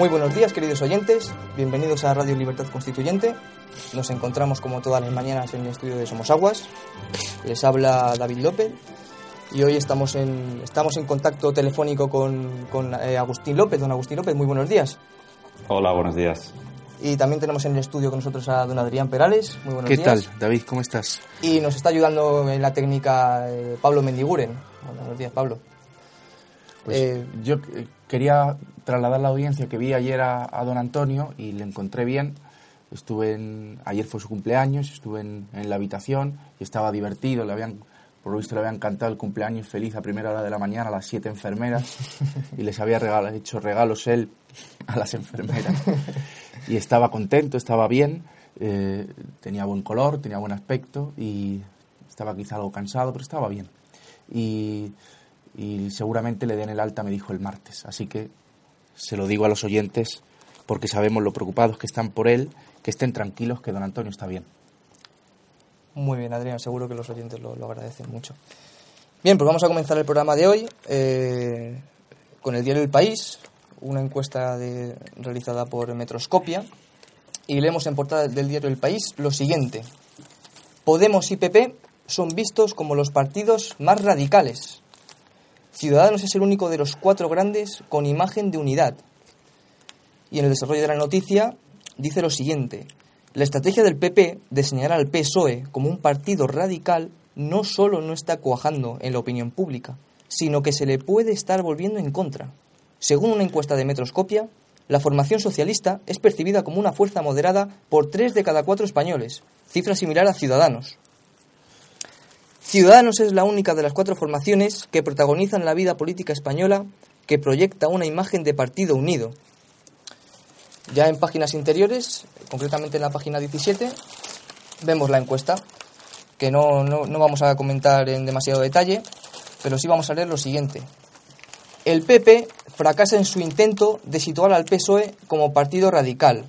Muy buenos días, queridos oyentes. Bienvenidos a Radio Libertad Constituyente. Nos encontramos como todas las mañanas en el estudio de Somos Aguas. Les habla David López y hoy estamos en, estamos en contacto telefónico con, con eh, Agustín López. Don Agustín López, muy buenos días. Hola, buenos días. Y también tenemos en el estudio con nosotros a don Adrián Perales. Muy buenos ¿Qué días. tal, David? ¿Cómo estás? Y nos está ayudando en la técnica eh, Pablo Mendiguren. Buenos días, Pablo. Pues Eh, yo eh, quería trasladar a la audiencia que vi ayer a, a don Antonio y le encontré bien. Estuve en, ayer fue su cumpleaños, estuve en, en la habitación y estaba divertido. Le habían, por lo visto le habían cantado el cumpleaños feliz a primera hora de la mañana a las siete enfermeras y les había hecho regalos él a las enfermeras. Y estaba contento, estaba bien, eh, tenía buen color, tenía buen aspecto y estaba quizá algo cansado, pero estaba bien. Y, y seguramente le den el alta, me dijo el martes. Así que se lo digo a los oyentes porque sabemos lo preocupados que están por él, que estén tranquilos, que don Antonio está bien. Muy bien, Adrián, seguro que los oyentes lo, lo agradecen mucho. Bien, pues vamos a comenzar el programa de hoy eh, con el diario El País, una encuesta realizada por Metroscopia, y leemos en portada del diario El País lo siguiente. Podemos y PP son vistos como los partidos más radicales. Ciudadanos es el único de los cuatro grandes con imagen de unidad. Y en el desarrollo de la noticia dice lo siguiente. La estrategia del PP de señalar al PSOE como un partido radical no solo no está cuajando en la opinión pública, sino que se le puede estar volviendo en contra. Según una encuesta de Metroscopia, la formación socialista es percibida como una fuerza moderada por tres de cada cuatro españoles, cifra similar a Ciudadanos. Ciudadanos es la única de las cuatro formaciones que protagonizan la vida política española que proyecta una imagen de partido unido. Ya en páginas interiores, concretamente en la página 17, vemos la encuesta, que no, no, no vamos a comentar en demasiado detalle, pero sí vamos a leer lo siguiente. El PP fracasa en su intento de situar al PSOE como partido radical.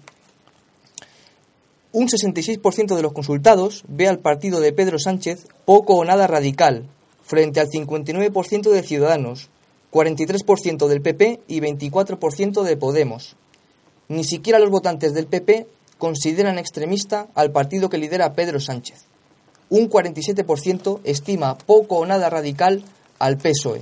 Un 66% de los consultados ve al partido de Pedro Sánchez poco o nada radical, frente al 59% de Ciudadanos, 43% del PP y 24% de Podemos. Ni siquiera los votantes del PP consideran extremista al partido que lidera Pedro Sánchez. Un 47% estima poco o nada radical al PSOE.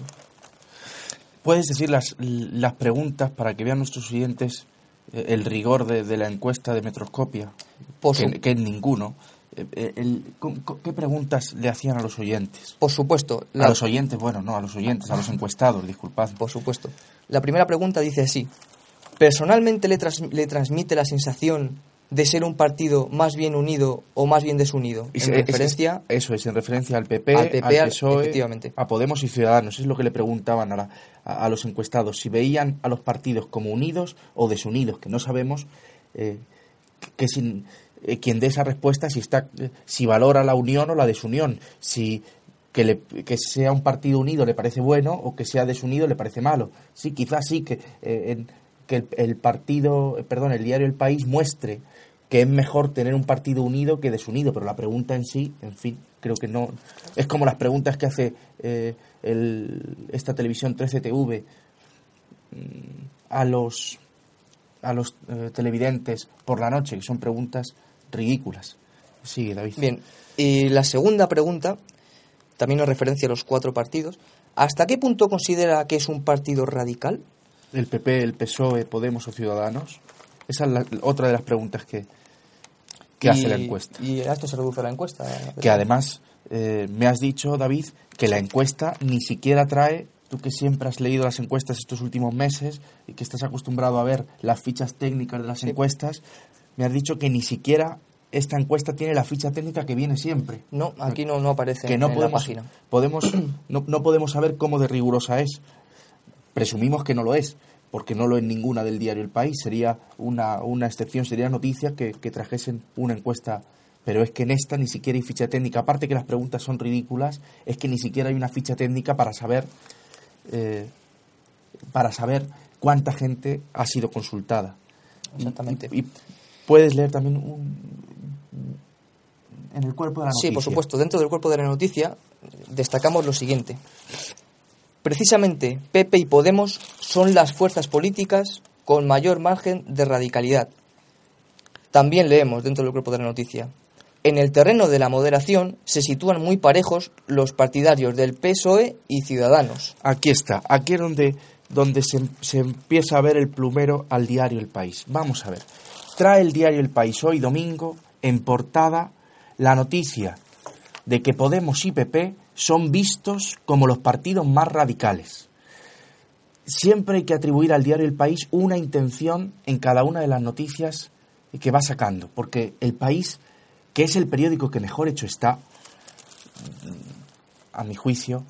¿Puedes decir las, las preguntas para que vean nuestros oyentes eh, el rigor de, de la encuesta de Metroscopia? Por, que, su- que es ninguno. Eh, eh, el- ¿Qué preguntas le hacían a los oyentes? por supuesto, A los oyentes, bueno, no, a los oyentes, a los encuestados, disculpad. por supuesto. La primera pregunta dice así. ¿Personalmente le, tras- le transmite la sensación de ser un partido más bien unido o más bien desunido? Y En es- referencia eso es, en referencia al PP, Al PP, al- PSOE. E, a Podemos y Ciudadanos. Es lo que le preguntaban a, la- a- a los encuestados, si veían a los partidos como unidos o desunidos, que no sabemos eh, que sin, eh, quien dé esa respuesta si, está, si valora la unión o la desunión, si que, le- que sea un partido unido le parece bueno o que sea desunido le parece malo. Sí, quizás sí que, eh, que el, partido, eh, perdón, el diario El País muestre que es mejor tener un partido unido que desunido, pero la pregunta en sí, en fin, creo que no. Es como las preguntas que hace el- esta televisión 13TV mm, a los a los televidentes por la noche, que son preguntas ridículas. Sigue, David. Bien, y la segunda pregunta, también nos referencia a los cuatro partidos. ¿Hasta qué punto considera que es un partido radical? el PP, el PSOE, Podemos o Ciudadanos? Esa es la- otra de las preguntas que, que hace la encuesta. Y a esto se reduce la encuesta. Que además eh, me has dicho, David, que la encuesta ni siquiera trae, tú que siempre has leído las encuestas estos últimos meses y que estás acostumbrado a ver las fichas técnicas de las encuestas, me has dicho que ni siquiera esta encuesta tiene la ficha técnica que viene siempre. No, aquí no, no aparece que no en podemos, la página. podemos no, no podemos saber cómo de rigurosa es. Presumimos que no lo es, porque no lo es ninguna del diario El País. Sería una, una excepción, sería noticia que, que trajesen una encuesta. Pero es que en esta ni siquiera hay ficha técnica. Aparte que las preguntas son ridículas, es que ni siquiera hay una ficha técnica para saber eh, para saber cuánta gente ha sido consultada. Exactamente. Y, y puedes leer también un, en el cuerpo de la noticia. Sí, por supuesto. Dentro del cuerpo de la noticia destacamos lo siguiente. Precisamente PP y Podemos son las fuerzas políticas con mayor margen de radicalidad. También leemos dentro del cuerpo de la noticia. En el terreno de la moderación se sitúan muy parejos los partidarios del PSOE y Ciudadanos. Aquí está, aquí es donde, donde se, se empieza a ver el plumero al diario El País. Vamos a ver. Trae el diario El País hoy domingo en portada la noticia de que Podemos y PP son vistos como los partidos más radicales. Siempre hay que atribuir al diario El País una intención en cada una de las noticias que va sacando, porque El País, que es el periódico que mejor hecho está, a mi juicio,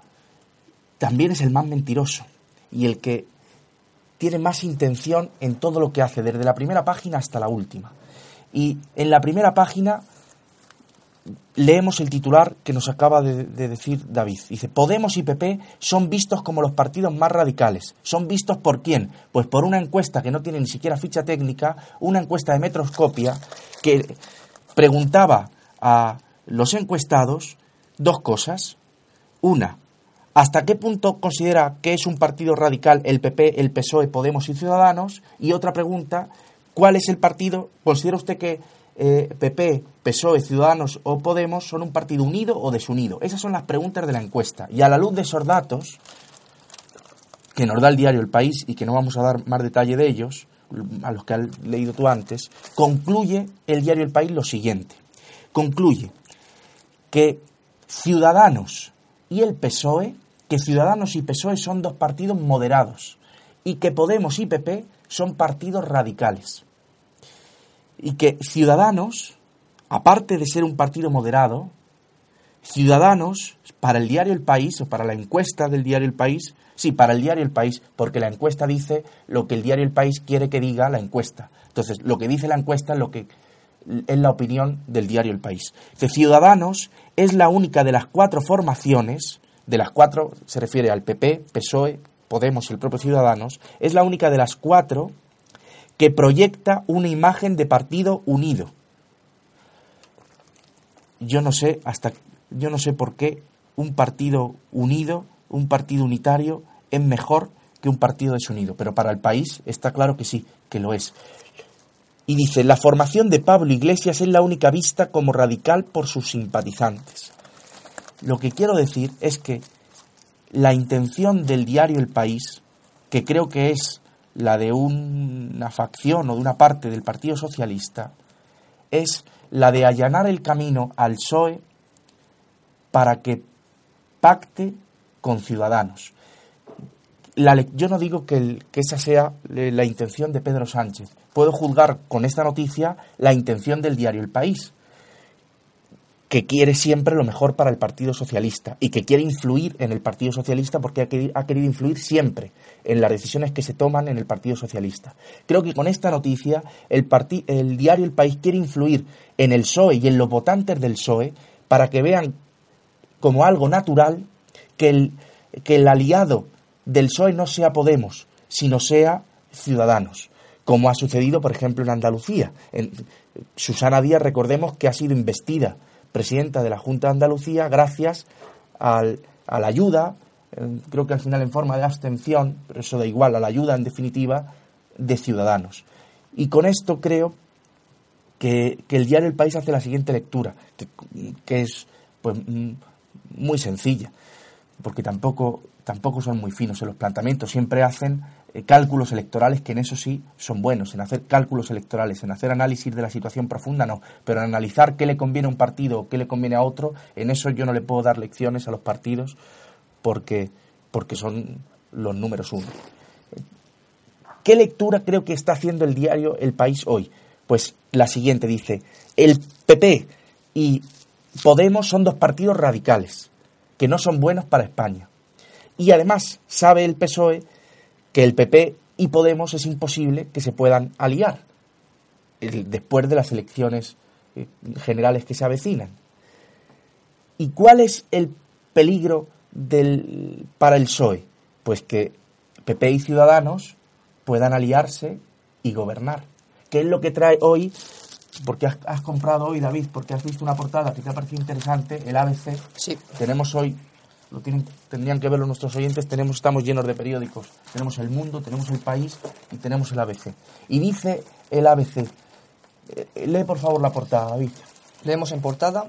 también es el más mentiroso y el que tiene más intención en todo lo que hace, desde la primera página hasta la última. Y en la primera página leemos el titular que nos acaba de, de decir David. Dice, Podemos y PP son vistos como los partidos más radicales. ¿Son vistos por quién? Pues por una encuesta que no tiene ni siquiera ficha técnica, una encuesta de Metroscopia que preguntaba a los encuestados dos cosas. Una, ¿hasta qué punto considera que es un partido radical el PP, el PSOE, Podemos y Ciudadanos? Y otra pregunta, ¿cuál es el partido? ¿Considera usted que eh, PP, PSOE, Ciudadanos o Podemos son un partido unido o desunido? Esas son las preguntas de la encuesta. Y a la luz de esos datos, que nos da el diario El País y que no vamos a dar más detalle de ellos, a los que has leído tú antes, concluye el diario El País lo siguiente. Concluye que Ciudadanos y el PSOE, que Ciudadanos y PSOE son dos partidos moderados y que Podemos y PP son partidos radicales. Y que Ciudadanos, aparte de ser un partido moderado, Ciudadanos, para el diario El País o para la encuesta del diario El País, sí, para el diario El País, porque la encuesta dice lo que el diario El País quiere que diga la encuesta. Entonces, lo que dice la encuesta es lo que es la opinión del diario El País. Que Ciudadanos es la única de las cuatro formaciones, de las cuatro, se refiere al PP, PSOE, Podemos y el propio Ciudadanos, es la única de las cuatro que proyecta una imagen de partido unido. Yo no sé hasta yo no sé por qué un partido unido, un partido unitario es mejor que un partido desunido, pero para el país está claro que sí, que lo es. Y dice, la formación de Pablo Iglesias es la única vista como radical por sus simpatizantes. Lo que quiero decir es que la intención del diario El País, que creo que es la de una facción o de una parte del Partido Socialista, es la de allanar el camino al PSOE para que pacte con Ciudadanos. Yo no digo que, esa sea la intención de Pedro Sánchez. Puedo juzgar con esta noticia la intención del diario El País, que quiere siempre lo mejor para el Partido Socialista y que quiere influir en el Partido Socialista porque ha queri- ha querido influir siempre en las decisiones que se toman en el Partido Socialista. Creo que con esta noticia el, el diario El País quiere influir en el PSOE y en los votantes del PSOE para que vean como algo natural que el, que el aliado del PSOE no sea Podemos, sino sea Ciudadanos, como ha sucedido, por ejemplo, en Andalucía. En, Susana Díaz, recordemos que ha sido investida presidenta de la Junta de Andalucía gracias al- a la ayuda, eh, creo que al final en forma de abstención, pero eso da igual, a la ayuda en definitiva de Ciudadanos. Y con esto creo que, que el diario El País hace la siguiente lectura, que, que es pues mm, muy sencilla, porque tampoco, tampoco son muy finos en los planteamientos, siempre hacen eh, cálculos electorales, que en eso sí son buenos, en hacer cálculos electorales, en hacer análisis de la situación profunda, no, pero en analizar qué le conviene a un partido o qué le conviene a otro, en eso yo no le puedo dar lecciones a los partidos porque, porque son los números uno. ¿Qué lectura creo que está haciendo el diario El País hoy? Pues la siguiente dice, el PP y Podemos son dos partidos radicales, que no son buenos para España. Y además sabe el PSOE que el PP y Podemos es imposible que se puedan aliar después de las elecciones eh, generales que se avecinan. ¿Y cuál es el peligro del, para el PSOE? Pues que PP y Ciudadanos puedan aliarse y gobernar. ¿Qué es lo que trae hoy? Porque has, comprado hoy, David, porque has visto una portada que te ha parecido interesante, el ABC. Sí. Tenemos hoy lo tienen, tendrían que verlo nuestros oyentes, tenemos, estamos llenos de periódicos. Tenemos El Mundo, tenemos El País y tenemos el ABC. Y dice el ABC, eh, lee por favor la portada, David. Leemos en portada,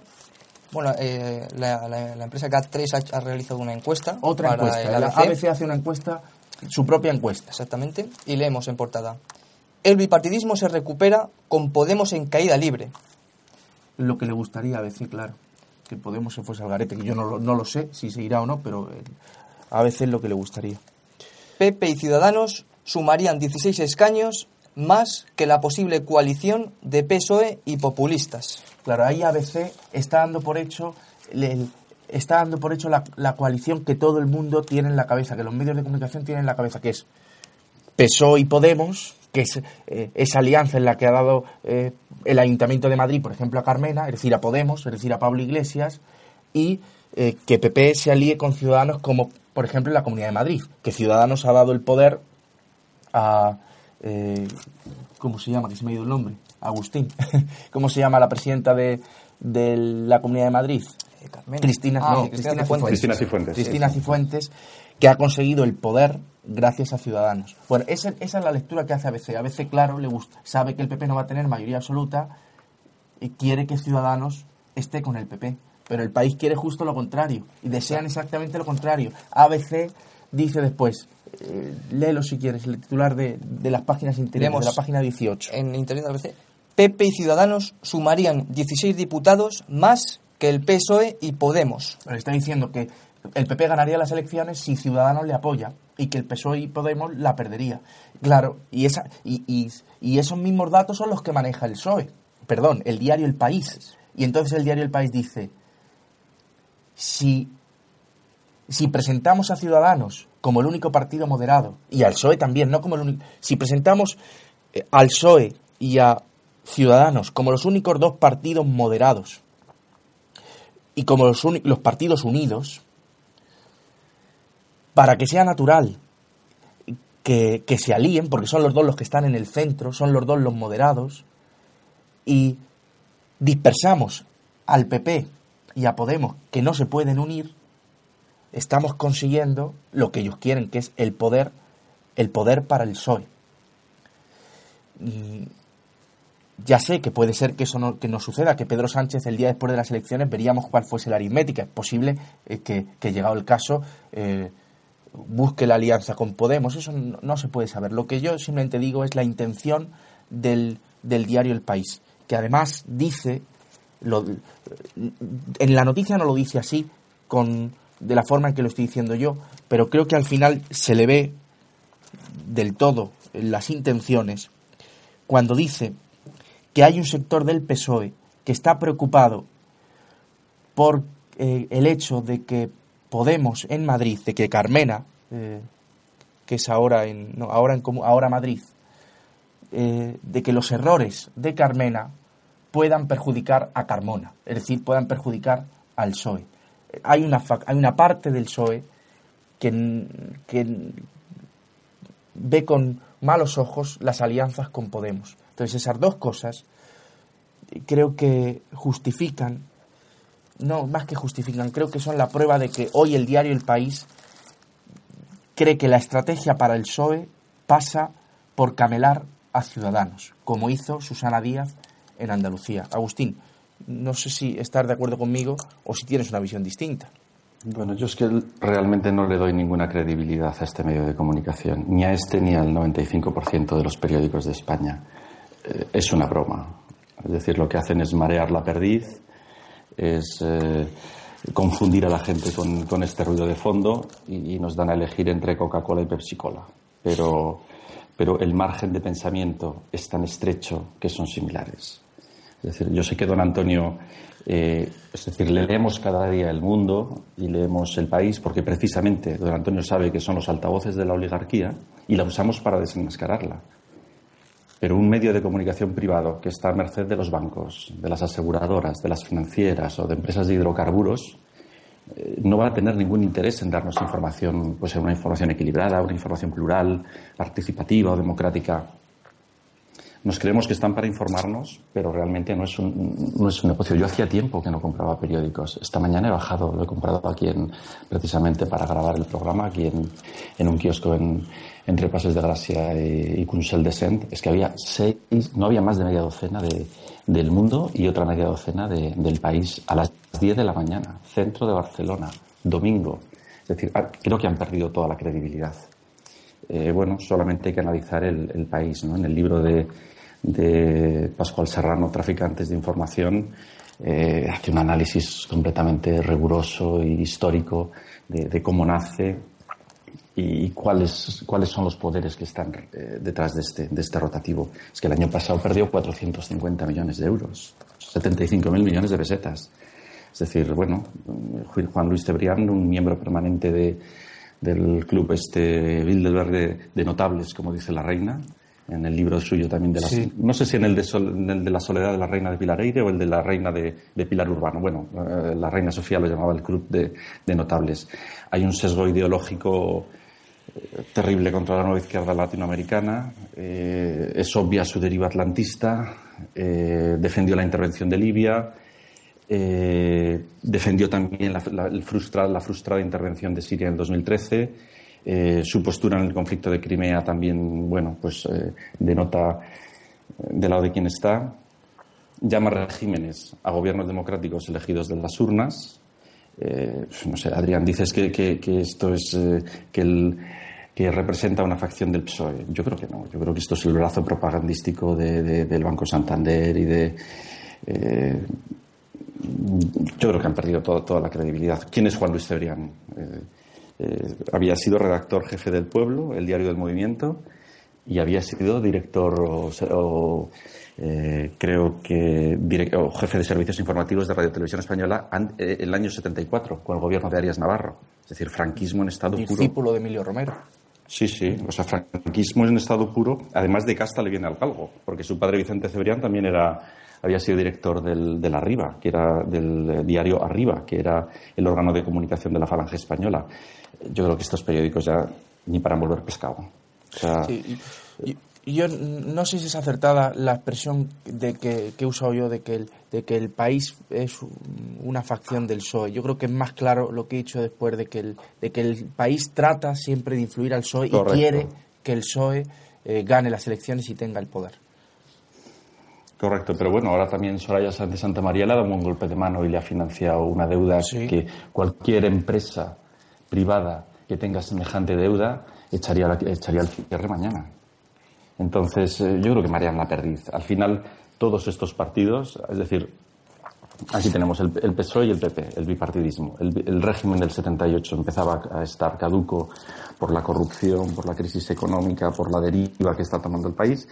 bueno, eh, la, la, empresa GAT3 ha, realizado una encuesta. Otra encuesta, el ABC. hace una encuesta, su propia encuesta. Exactamente, y leemos en portada, el bipartidismo se recupera con Podemos en caída libre. Lo que le gustaría a ABC, claro que Podemos se fuese al garete, que yo no, no lo sé si se irá o no, pero eh, a veces es lo que le gustaría. PP y Ciudadanos sumarían 16 escaños más que la posible coalición de PSOE y populistas. Claro, ahí ABC está dando por hecho está dando por hecho la, la, coalición que todo el mundo tiene en la cabeza, que los medios de comunicación tienen en la cabeza, que es PSOE y Podemos, que es eh, esa alianza en la que ha dado eh, el Ayuntamiento de Madrid, por ejemplo, a Carmena, es decir, a Podemos, es decir, a Pablo Iglesias, y eh, que PP se alíe con Ciudadanos como, por ejemplo, en la Comunidad de Madrid, que Ciudadanos ha dado el poder a... ¿Cómo se llama? Que se me ha ido el nombre. Agustín. ¿Cómo se llama la presidenta de, de la Comunidad de Madrid? Cristina, ah, Cristina, Cifuentes. Cristina Cifuentes. Cristina Cifuentes, que ha conseguido el poder gracias a Ciudadanos. Bueno, esa, esa, es la lectura que hace ABC. ABC, claro, le gusta, sabe que el PP no va a tener mayoría absoluta y quiere que Ciudadanos esté con el PP. Pero el país quiere justo lo contrario y desean exactamente lo contrario. ABC dice después, eh, léelo si quieres, el titular de, de las páginas interiores, de la página 18. En Interior de ABC, PP y Ciudadanos sumarían 16 diputados más que el PSOE y Podemos. Pero está diciendo que el PP ganaría las elecciones si Ciudadanos le apoya y que el PSOE y Podemos la perdería. Claro, y, esos mismos datos son los que maneja el PSOE, perdón, el diario El País. Y entonces el diario El País dice, si, si presentamos a Ciudadanos como el único partido moderado, y al PSOE también, no como el único, si presentamos eh, al PSOE y a Ciudadanos como los únicos dos partidos moderados, y como los, los partidos unidos, para que sea natural que, se alíen, porque son los dos los que están en el centro, son los dos los moderados, y dispersamos al PP y a Podemos, que no se pueden unir, estamos consiguiendo lo que ellos quieren, que es el poder, el poder para el PSOE. Ya sé que puede ser que eso no, que suceda, que Pedro Sánchez el día después de las elecciones veríamos cuál fuese la aritmética. Es posible eh, que, que, llegado el caso, eh, busque la alianza con Podemos, eso no, se puede saber. Lo que yo simplemente digo es la intención del, del diario El País, que además dice, en la noticia no lo dice así, con, de la forma en que lo estoy diciendo yo, pero creo que al final se le ve del todo las intenciones cuando dice que hay un sector del PSOE que está preocupado por eh, el hecho de que Podemos en Madrid, de que Carmena, eh, que es ahora en, no, ahora en ahora Madrid, eh, de que los errores de Carmena puedan perjudicar a Carmona, es decir, puedan perjudicar al PSOE. Hay una, hay una parte del PSOE que, que ve con malos ojos las alianzas con Podemos. Entonces esas dos cosas creo que justifican no, más que justifican, creo que son la prueba de que hoy el diario El País cree que la estrategia para el PSOE pasa por camelar a Ciudadanos, como hizo Susana Díaz en Andalucía. Agustín, no sé si estás de acuerdo conmigo o si tienes una visión distinta. Bueno, yo es que realmente no le doy ninguna credibilidad a este medio de comunicación, ni a este ni al 95% de los periódicos de España. Eh, es una broma. Es decir, lo que hacen es marear la perdiz, es eh, confundir a la gente con, este ruido de fondo y, nos dan a elegir entre Coca-Cola y Pepsi-Cola. Pero, pero el margen de pensamiento es tan estrecho que son similares. Es decir, yo sé que don Antonio, eh, es decir, leemos cada día el mundo y leemos el país porque precisamente don Antonio sabe que son los altavoces de la oligarquía y la usamos para desenmascararla. Pero un medio de comunicación privado que está a merced de los bancos, de las aseguradoras, de las financieras o de empresas de hidrocarburos, eh, no va a tener ningún interés en darnos información, pues una información equilibrada, una información plural, participativa o democrática. Nos creemos que están para informarnos, pero realmente no es un, no es un negocio. Yo hacía tiempo que no compraba periódicos. Esta mañana he bajado, lo he comprado aquí en, precisamente para grabar el programa, aquí en, en un kiosco en, entre Pases de Gracia y, y de Sent. Es que había seis, no había más de media docena de, del mundo y otra media docena de, del país a las 10 de la mañana, centro de Barcelona, domingo. Es decir, ah, creo que han perdido toda la credibilidad. Eh, bueno, solamente hay que analizar el, país. ¿no? En el libro de, de Pascual Serrano, Traficantes de Información, eh, hace un análisis completamente riguroso y histórico de, cómo nace y cuáles, cuáles son los poderes que están eh, detrás de este, de este rotativo. Es que el año pasado perdió 450 millones de euros, 75.000 millones de pesetas. Es decir, bueno, Juan Luis Cebrián, un miembro permanente de, del club este Bilderberg de notables, como dice la reina, en el libro suyo también de la, no sé si en el, de la soledad de la reina de Pilareire o el de la reina de, Pilar Urbano. Bueno, eh, la reina Sofía lo llamaba el club de, notables. Hay un sesgo ideológico eh, terrible contra la nueva izquierda latinoamericana. Eh, es obvia su deriva atlantista. defendió la intervención de Libia. defendió también la, la frustrada intervención de Siria en 2013 eh, su postura en el conflicto de Crimea también, bueno, pues eh, denota eh, del lado de quien está. Llama regímenes a gobiernos democráticos elegidos de las urnas. no sé, Adrián, dices que, que, esto es que, el, que representa una facción del PSOE. Yo creo que no. Yo creo que esto es el brazo propagandístico de, del Banco Santander y de. yo creo que han perdido toda la credibilidad. ¿Quién es Juan Luis Cebrián? Había sido redactor jefe del Pueblo, el diario del Movimiento, y había sido director o, eh, creo que jefe de servicios informativos de Radio Televisión Española en eh, el año 74 con el gobierno de Arias Navarro. Es decir, franquismo en estado puro. Discípulo de Emilio Romero. Sí, sí, o sea, franquismo en estado puro, además de casta le viene al galgo, porque su padre Vicente Cebrián también era había sido director del, del Arriba, que era del diario Arriba, que era el órgano de comunicación de la Falange Española. Yo creo que estos periódicos ya ni para volver pescado. yo no sé si es acertada la expresión de que, he usado yo de que, el, de que el país es una facción del PSOE. Yo creo que es más claro lo que he dicho después de que el, de que el país trata siempre de influir al PSOE y quiere que el PSOE eh, gane las elecciones y tenga el poder. Correcto, pero bueno, ahora también Soraya de Santa María le ha dado un golpe de mano y le ha financiado una deuda que cualquier empresa privada que tenga semejante deuda echaría, la, echaría el cierre mañana. Entonces, eh, yo creo que marean la perdiz. Al final, todos estos partidos, es decir, aquí tenemos el, PSOE y el PP, el bipartidismo. El, el, régimen del 78 empezaba a estar caduco por la corrupción, por la crisis económica, por la deriva que está tomando el país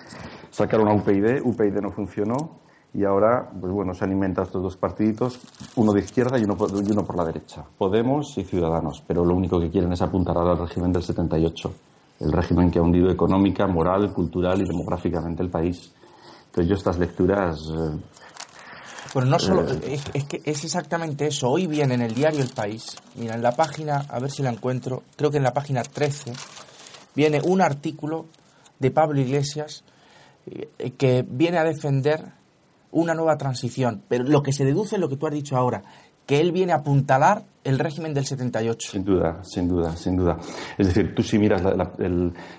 sacaron a UPyD, UPyD no funcionó y ahora, pues bueno, se alimentan estos dos partiditos, uno de izquierda y uno, por, uno por la derecha, Podemos y Ciudadanos, pero lo único que quieren es apuntar al régimen del 78, el régimen que ha hundido económica, moral, cultural y demográficamente el país. Entonces yo estas lecturas... Eh, bueno, no solo, eh, es, que es exactamente eso. Hoy viene en el diario El País, mira, en la página, a ver si la encuentro, creo que en la página 13, viene un artículo de Pablo Iglesias que viene a defender una nueva transición. Pero lo que se deduce es lo que tú has dicho ahora, que él viene a apuntalar el régimen del 78. Sin duda, sin duda, sin duda. Es decir, tú si miras,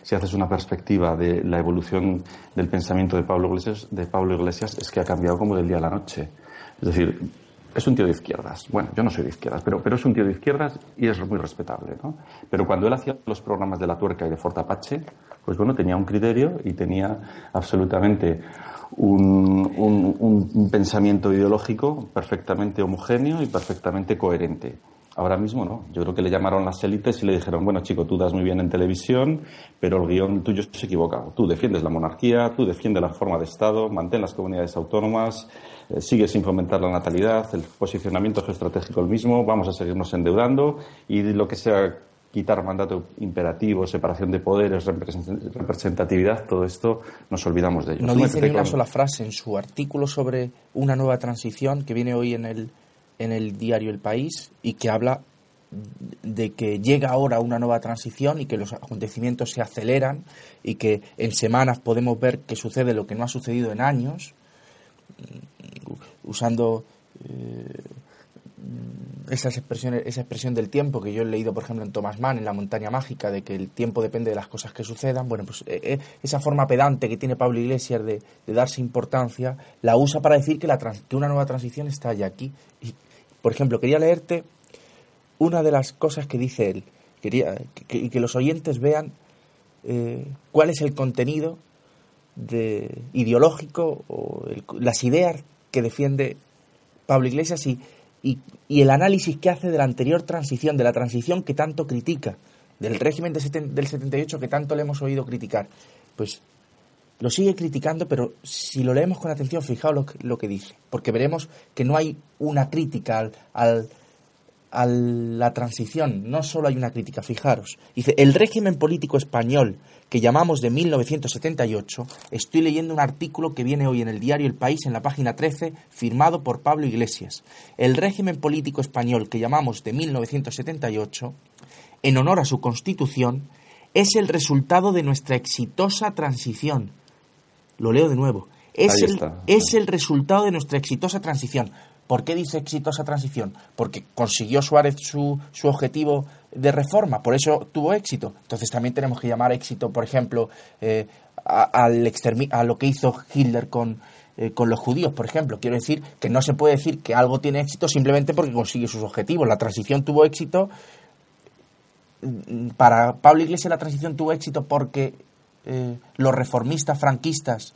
si haces una perspectiva de la evolución del pensamiento de Pablo, Iglesias, de Pablo Iglesias, es que ha cambiado como del día a la noche. Es decir, es un tío de izquierdas. Bueno, yo no soy de izquierdas, pero, pero es un tío de izquierdas y es muy respetable, ¿no? Pero cuando él hacía los programas de La Tuerca y de Fortapache, pues bueno, tenía un criterio y tenía absolutamente un, un pensamiento ideológico perfectamente homogéneo y perfectamente coherente. Ahora mismo no. Yo creo que le llamaron las élites y le dijeron, bueno, chico, tú das muy bien en televisión, pero el guion tuyo se equivocado. Tú defiendes la monarquía, tú defiendes la forma de Estado, mantén las comunidades autónomas, sigue sin fomentar la natalidad, el posicionamiento geoestratégico el mismo, vamos a seguirnos endeudando y lo que sea quitar mandato imperativo, separación de poderes, representatividad, todo esto nos olvidamos de ello. No dice ni una sola frase en su artículo sobre una nueva transición que viene hoy en el, en el diario El País y que habla de que llega ahora una nueva transición y que los acontecimientos se aceleran y que en semanas podemos ver que sucede lo que no ha sucedido en años usando eh, esas expresiones, esa expresión del tiempo que yo he leído, por ejemplo, en Thomas Mann, en La montaña mágica, de que el tiempo depende de las cosas que sucedan, bueno, pues eh, eh, esa forma pedante que tiene Pablo Iglesias de, darse importancia, la usa para decir que, la que una nueva transición está ya aquí. Y, por ejemplo, quería leerte una de las cosas que dice él, quería que, que los oyentes vean cuál es el contenido de, ideológico o las ideas que defiende Pablo Iglesias y, y, el análisis que hace de la anterior transición, de la transición que tanto critica, del régimen del 78 que tanto le hemos oído criticar. Pues lo sigue criticando, pero si lo leemos con atención, fijaos lo, lo que dice, porque veremos que no hay una crítica al, al, a la transición, no solo hay una crítica, fijaros. Dice, el régimen político español que llamamos de 1978, estoy leyendo un artículo que viene hoy en el diario El País, en la página 13, firmado por Pablo Iglesias. El régimen político español que llamamos de 1978, en honor a su constitución, es el resultado de nuestra exitosa transición. Lo leo de nuevo. Es, el, es el resultado de nuestra exitosa transición. ¿Por qué dice exitosa transición? Porque consiguió Suárez su, objetivo de reforma, por eso tuvo éxito. Entonces también tenemos que llamar éxito, por ejemplo, eh, a, a lo que hizo Hitler con, eh, con los judíos, por ejemplo. Quiero decir que no se puede decir que algo tiene éxito simplemente porque consigue sus objetivos. La transición tuvo éxito. Mm, para Pablo Iglesias la transición tuvo éxito porque eh, los reformistas franquistas,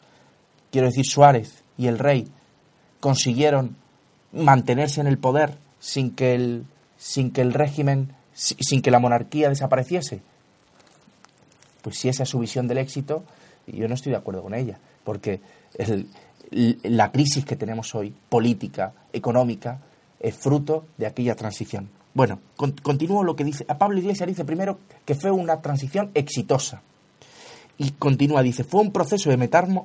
quiero decir Suárez y el rey, consiguieron mantenerse en el poder sin que el, sin que el régimen, sin que la monarquía desapareciese? Pues si esa es su visión del éxito, yo no estoy de acuerdo con ella, porque la crisis que tenemos hoy, política, económica, es fruto de aquella transición. Bueno, continúo lo que dice. A Pablo Iglesias dice primero que fue una transición exitosa. Y continúa, dice, fue un proceso de,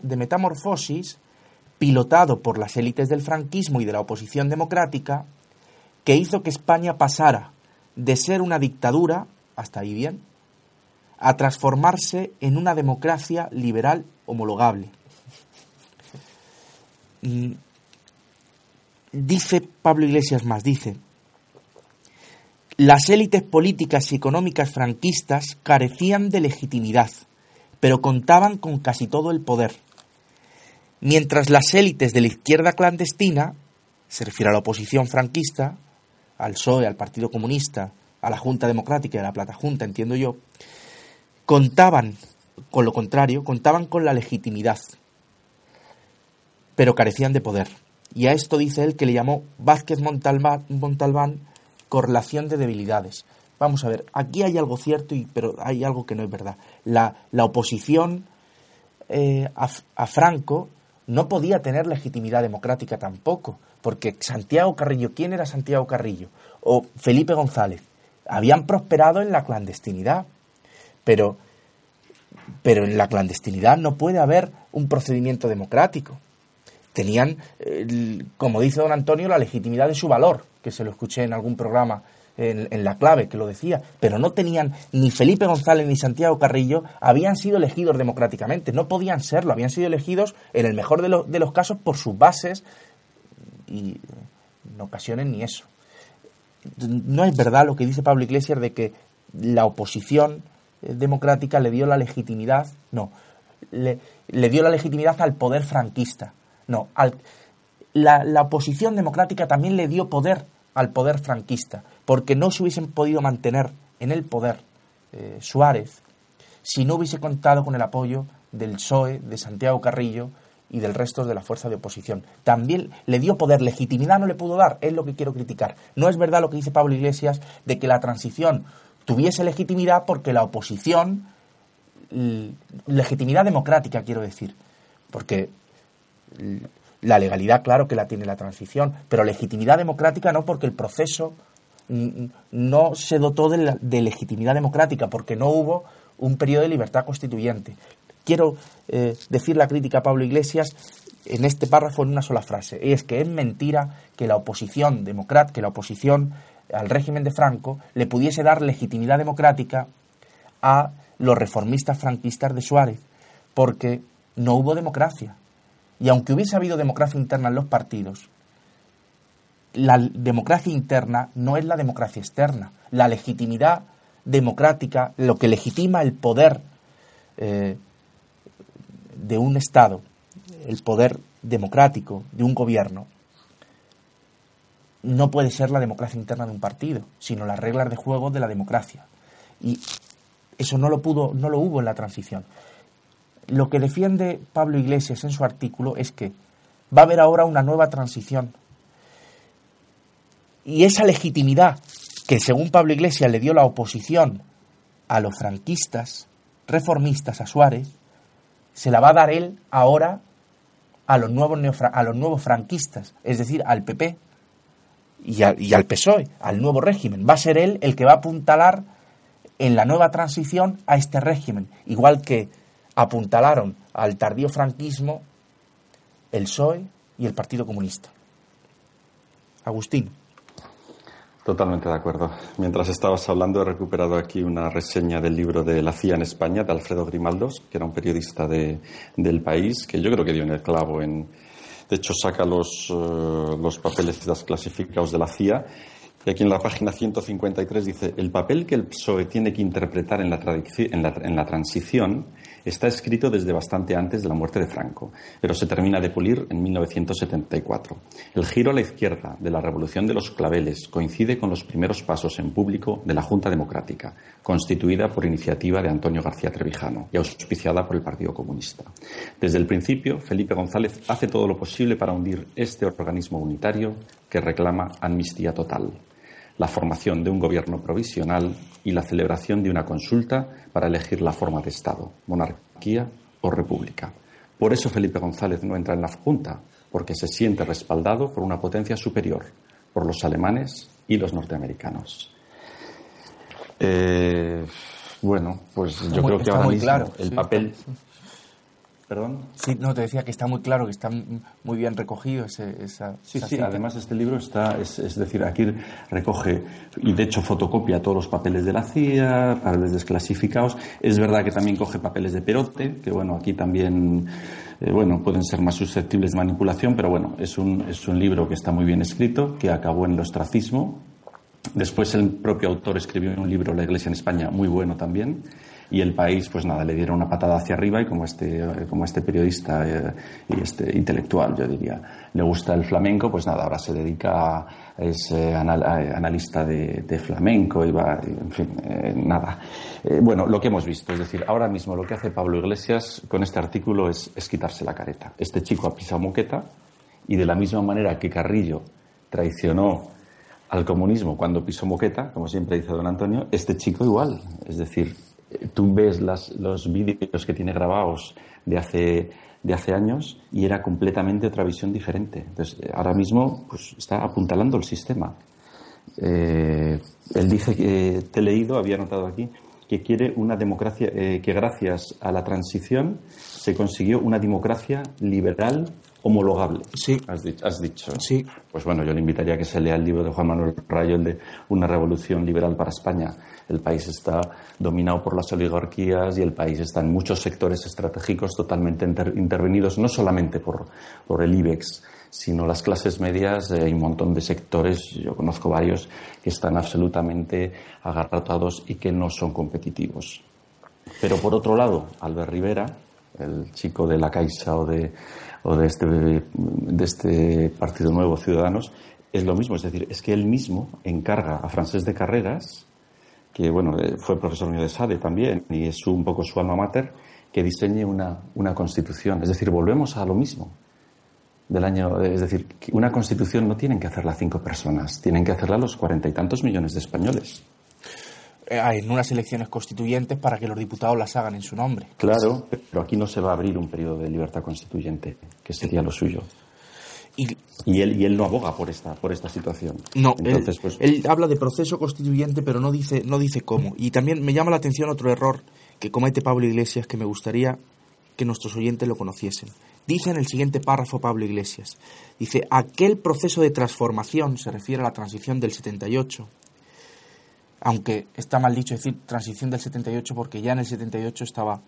de metamorfosis pilotado por las élites del franquismo y de la oposición democrática, que hizo que España pasara de ser una dictadura, hasta ahí bien, a transformarse en una democracia liberal homologable. Mm, dice Pablo Iglesias más, dice, las élites políticas y económicas franquistas carecían de legitimidad, pero contaban con casi todo el poder mientras las élites de la izquierda clandestina, se refiere a la oposición franquista, al PSOE, al Partido Comunista, a la Junta Democrática y a la Plata Junta, entiendo yo, contaban, con lo contrario, contaban con la legitimidad, pero carecían de poder. Y a esto dice él que le llamó Vázquez Montalbán, correlación de debilidades. Vamos a ver, aquí hay algo cierto, y, pero hay algo que no es verdad. La, oposición eh, a Franco no podía tener legitimidad democrática tampoco, porque Santiago Carrillo, ¿quién era Santiago Carrillo? O Felipe González, habían prosperado en la clandestinidad, pero, pero en la clandestinidad no puede haber un procedimiento democrático. Tenían, como dice don Antonio, la legitimidad de su valor, que se lo escuché en algún programa en, la clave que lo decía, pero no tenían ni Felipe González ni Santiago Carrillo habían sido elegidos democráticamente, no podían serlo, habían sido elegidos en el mejor de, de los casos por sus bases y en ocasiones ni eso. No es verdad lo que dice Pablo Iglesias de que la oposición eh, democrática le dio la legitimidad, no, le, dio la legitimidad al poder franquista, no, al, la oposición democrática también le dio poder al poder franquista, porque no se hubiesen podido mantener en el poder eh, Suárez si no hubiese contado con el apoyo del PSOE, de Santiago Carrillo y del resto de la fuerza de oposición. También le dio poder, legitimidad no le pudo dar, es lo que quiero criticar. No es verdad lo que dice Pablo Iglesias de que la transición tuviese legitimidad porque la oposición, legitimidad democrática quiero decir, porque la legalidad claro que la tiene la transición, pero legitimidad democrática no porque el proceso no se dotó de, legitimidad democrática, porque no hubo un periodo de libertad constituyente. Quiero eh, decir la crítica a Pablo Iglesias en este párrafo en una sola frase, es que es mentira que la oposición democrática, que la oposición al régimen de Franco le pudiese dar legitimidad democrática a los reformistas franquistas de Suárez, porque no hubo democracia. Y aunque hubiese habido democracia interna en los partidos, la democracia interna no es la democracia externa. La legitimidad democrática, lo que legitima el poder eh, de un Estado, el poder democrático de un gobierno, no puede ser la democracia interna de un partido, sino las reglas de juego de la democracia. Y eso no lo pudo, no lo hubo en la transición. Lo que defiende Pablo Iglesias en su artículo es que va a haber ahora una nueva transición y esa legitimidad que según Pablo Iglesias le dio la oposición a los franquistas, reformistas, a Suárez, se la va a dar él ahora a los nuevos, a los nuevos franquistas, es decir, al PP y, y al PSOE, al nuevo régimen. Va a ser él el que va a apuntalar en la nueva transición a este régimen, igual que apuntalaron al tardío franquismo el PSOE y el Partido Comunista. Agustín. Totalmente de acuerdo. Mientras estabas hablando, he recuperado aquí una reseña del libro de La CIA en España, de Alfredo Grimaldos, que era un periodista de, del país, que yo creo que dio en el clavo. En, de hecho, saca los, eh, los papeles clasificados de la CIA. Y aquí en la página 153 dice: el papel que el PSOE tiene que interpretar en la, en la, en la transición está escrito desde bastante antes de la muerte de Franco, pero se termina de pulir en 1974. El giro a la izquierda de la Revolución de los Claveles coincide con los primeros pasos en público de la Junta Democrática, constituida por iniciativa de Antonio García Trevijano y auspiciada por el Partido Comunista. Desde el principio, Felipe González hace todo lo posible para hundir este organismo unitario que reclama amnistía total la formación de un gobierno provisional y la celebración de una consulta para elegir la forma de Estado, monarquía o república. Por eso Felipe González no entra en la Junta, porque se siente respaldado por una potencia superior, por los alemanes y los norteamericanos. Eh, bueno, pues yo creo que ahora mismo claro, el papel ¿Perdón? Sí, no, te decía que está muy claro, que está muy bien recogido ese, esa... Sí, sí, además este libro está, es, decir, aquí recoge y de hecho fotocopia todos los papeles de la CIA, papeles desclasificados. Es verdad que también coge papeles de Perote, que bueno, aquí también... Eh, bueno, pueden ser más susceptibles de manipulación, pero bueno, es un, es un libro que está muy bien escrito, que acabó en el ostracismo. Después el propio autor escribió un libro, La Iglesia en España, muy bueno también y el país, pues nada, le dieron una patada hacia arriba y como este, como este periodista eh, y este intelectual, yo diría, le gusta el flamenco, pues nada, ahora se dedica a, es eh, analista de, flamenco y va, en fin, eh, nada. bueno, lo que hemos visto, es decir, ahora mismo lo que hace Pablo Iglesias con este artículo es, es quitarse la careta. Este chico ha pisado moqueta y de la misma manera que Carrillo traicionó al comunismo cuando pisó moqueta, como siempre dice don Antonio, este chico igual. Es decir, tú ves los vídeos que tiene grabados de hace, de hace años y era completamente otra visión diferente. Entonces, ahora mismo pues, está apuntalando el sistema. Eh, él dice que te he leído, había notado aquí, que quiere una democracia, eh, que gracias a la transición se consiguió una democracia liberal homologable. Sí. Has dicho, has dicho. Sí. Pues bueno, yo le invitaría a que se lea el libro de Juan Manuel Rayo, el de Una revolución liberal para España. El país está dominado por las oligarquías y el país está en muchos sectores estratégicos totalmente intervenidos, no solamente por, por el IBEX, sino las clases medias. Eh, hay un montón de sectores, yo conozco varios, que están absolutamente agarratados y que no son competitivos. Pero por otro lado, Albert Rivera, el chico de la Caixa o de, o de, este, de este Partido Nuevo Ciudadanos, es lo mismo. Es decir, es que él mismo encarga a Francés de Carreras, que bueno, eh, fue profesor mío de SADE también, y es un poco su alma mater, que diseñe una, una constitución. Es decir, volvemos a lo mismo del año. Es decir, una constitución no tienen que hacerla cinco personas, tienen que hacerla los cuarenta y tantos millones de españoles. Eh, en unas elecciones constituyentes para que los diputados las hagan en su nombre. Claro, pero aquí no se va a abrir un periodo de libertad constituyente, que sería lo suyo. Y, él, y él no aboga por esta, por esta situación. No, Entonces, él, pues... él habla de proceso constituyente, pero no dice, no dice cómo. Y también me llama la atención otro error que comete Pablo Iglesias que me gustaría que nuestros oyentes lo conociesen. Dice en el siguiente párrafo Pablo Iglesias, dice, aquel proceso de transformación, se refiere a la transición del 78, aunque está mal dicho decir transición del 78 porque ya en el 78 estaba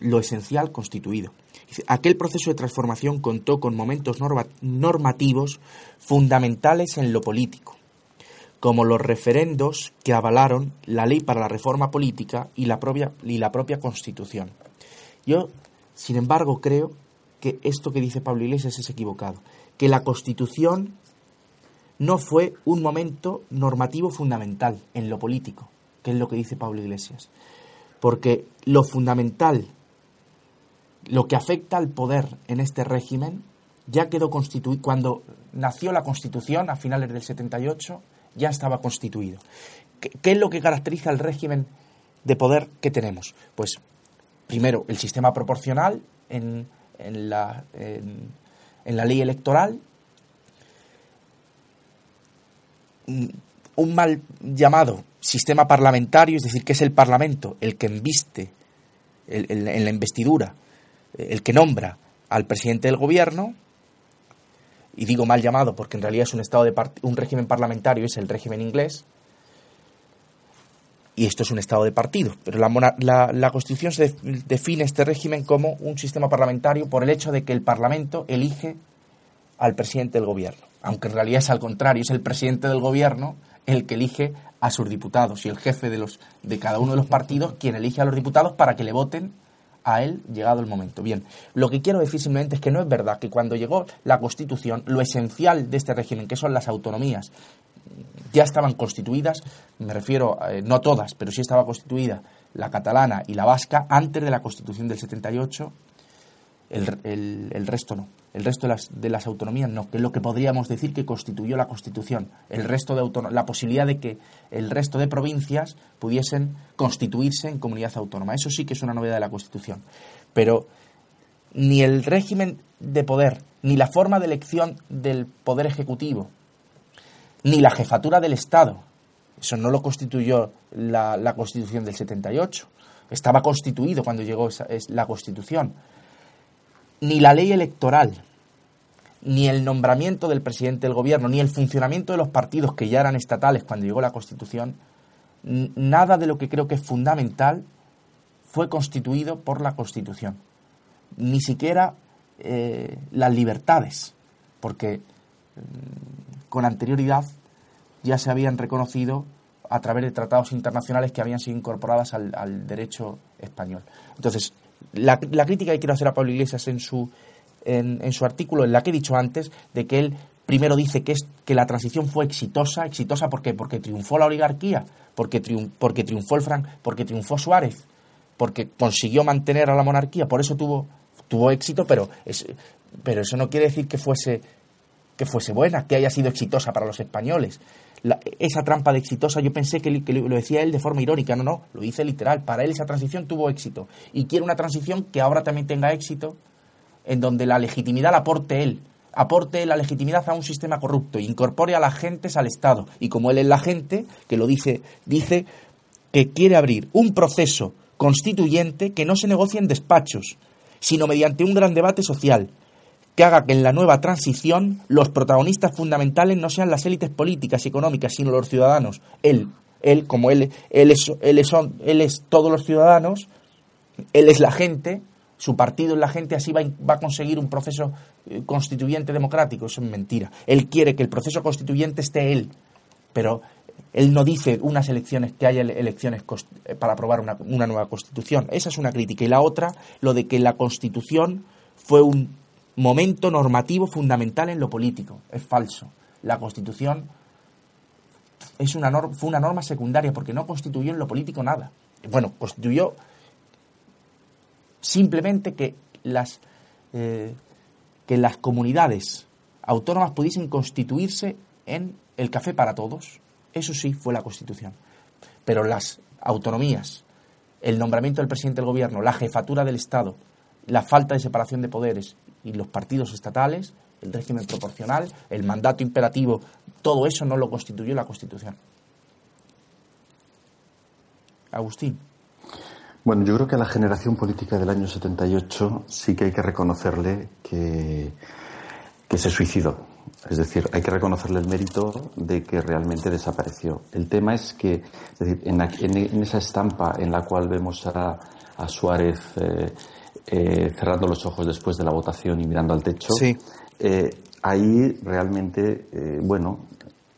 lo esencial constituido. Aquel proceso de transformación contó con momentos normativos fundamentales en lo político, como los referendos que avalaron la ley para la reforma política y la propia, y la propia Constitución. Yo, sin embargo, creo que esto que dice Pablo Iglesias es equivocado, que la Constitución no fue un momento normativo fundamental en lo político, que es lo que dice Pablo Iglesias. Porque lo fundamental, lo que afecta al poder en este régimen, ya quedó constituido. Cuando nació la Constitución, a finales del 78, ya estaba constituido. ¿Qué, es lo que caracteriza el régimen de poder que tenemos? Pues, primero, el sistema proporcional en, la, en la ley electoral, un mal llamado sistema parlamentario, es decir, que es el Parlamento el que embiste en la investidura, el que nombra al presidente del gobierno, y digo mal llamado porque en realidad es un estado de un régimen parlamentario, es el régimen inglés, y esto es un estado de partido, pero la, la Constitución se define este régimen como un sistema parlamentario por el hecho de que el Parlamento elige al presidente del gobierno aunque en realidad es al contrario, es el presidente del gobierno el que elige a sus diputados y el jefe de, los, de cada uno de los partidos quien elige a los diputados para que le voten a él llegado el momento. Bien, lo que quiero decir simplemente es que no es verdad que cuando llegó la Constitución, lo esencial de este régimen, que son las autonomías, ya estaban constituidas, me refiero, eh, no todas, pero sí estaba constituida la catalana y la vasca antes de la Constitución del 78, el, el resto no. El resto de las, de las autonomías no, que es lo que podríamos decir que constituyó la Constitución. El resto de la posibilidad de que el resto de provincias pudiesen constituirse en comunidad autónoma. Eso sí que es una novedad de la Constitución. Pero ni el régimen de poder, ni la forma de elección del poder ejecutivo, ni la jefatura del Estado, eso no lo constituyó la, la Constitución del 78. Estaba constituido cuando llegó esa, es la Constitución ni la ley electoral, ni el nombramiento del presidente del gobierno, ni el funcionamiento de los partidos que ya eran estatales cuando llegó la Constitución, nada de lo que creo que es fundamental fue constituido por la Constitución. Ni siquiera eh, las libertades, porque mm, con anterioridad ya se habían reconocido a través de tratados internacionales que habían sido incorporadas al, al derecho español. Entonces, la, crítica que quiero hacer a Pablo Iglesias en su, en, su artículo, en la que he dicho antes, de que él primero dice que, es, que la transición fue exitosa, exitosa porque, porque triunfó la oligarquía, porque, porque triunfó el Frank, porque triunfó Suárez, porque consiguió mantener a la monarquía, por eso tuvo, tuvo éxito, pero, es, pero eso no quiere decir que fuese, que fuese buena, que haya sido exitosa para los españoles esa trampa de exitosa, yo pensé que, lo decía él de forma irónica, no, no, lo dice literal, para él esa transición tuvo éxito y quiere una transición que ahora también tenga éxito, en donde la legitimidad la aporte él, aporte la legitimidad a un sistema corrupto, incorpore a las gentes al Estado y como él es la gente, que lo dice, dice que quiere abrir un proceso constituyente que no se negocie en despachos, sino mediante un gran debate social, que haga que en la nueva transición los protagonistas fundamentales no sean las élites políticas y económicas, sino los ciudadanos. Él, él como él, él es, él es, él es todos los ciudadanos, él es la gente, su partido es la gente, así va, va a conseguir un proceso eh, constituyente democrático. Eso es mentira. Él quiere que el proceso constituyente esté él, pero él no dice unas elecciones que haya elecciones eh, para aprobar una, una, nueva constitución. Esa es una crítica. Y la otra, lo de que la constitución fue un momento normativo fundamental en lo político. Es falso. La constitución es una norma, fue una norma secundaria porque no constituyó en lo político nada. Bueno, constituyó simplemente que las, eh, que las comunidades autónomas pudiesen constituirse en el café para todos. Eso sí fue la Constitución. Pero las autonomías, el nombramiento del presidente del gobierno, la jefatura del Estado, la falta de separación de poderes y los partidos estatales, el régimen proporcional, el mandato imperativo, todo eso no lo constituyó la Constitución. Agustín. Bueno, yo creo que a la generación política del año 78 sí que hay que reconocerle que, que se suicidó. Es decir, hay que reconocerle el mérito de que realmente desapareció. El tema es que, es decir, en, esa estampa en la cual vemos a, Suárez eh, eh, cerrando los ojos después de la votación y mirando al techo, eh, ahí realmente, bueno,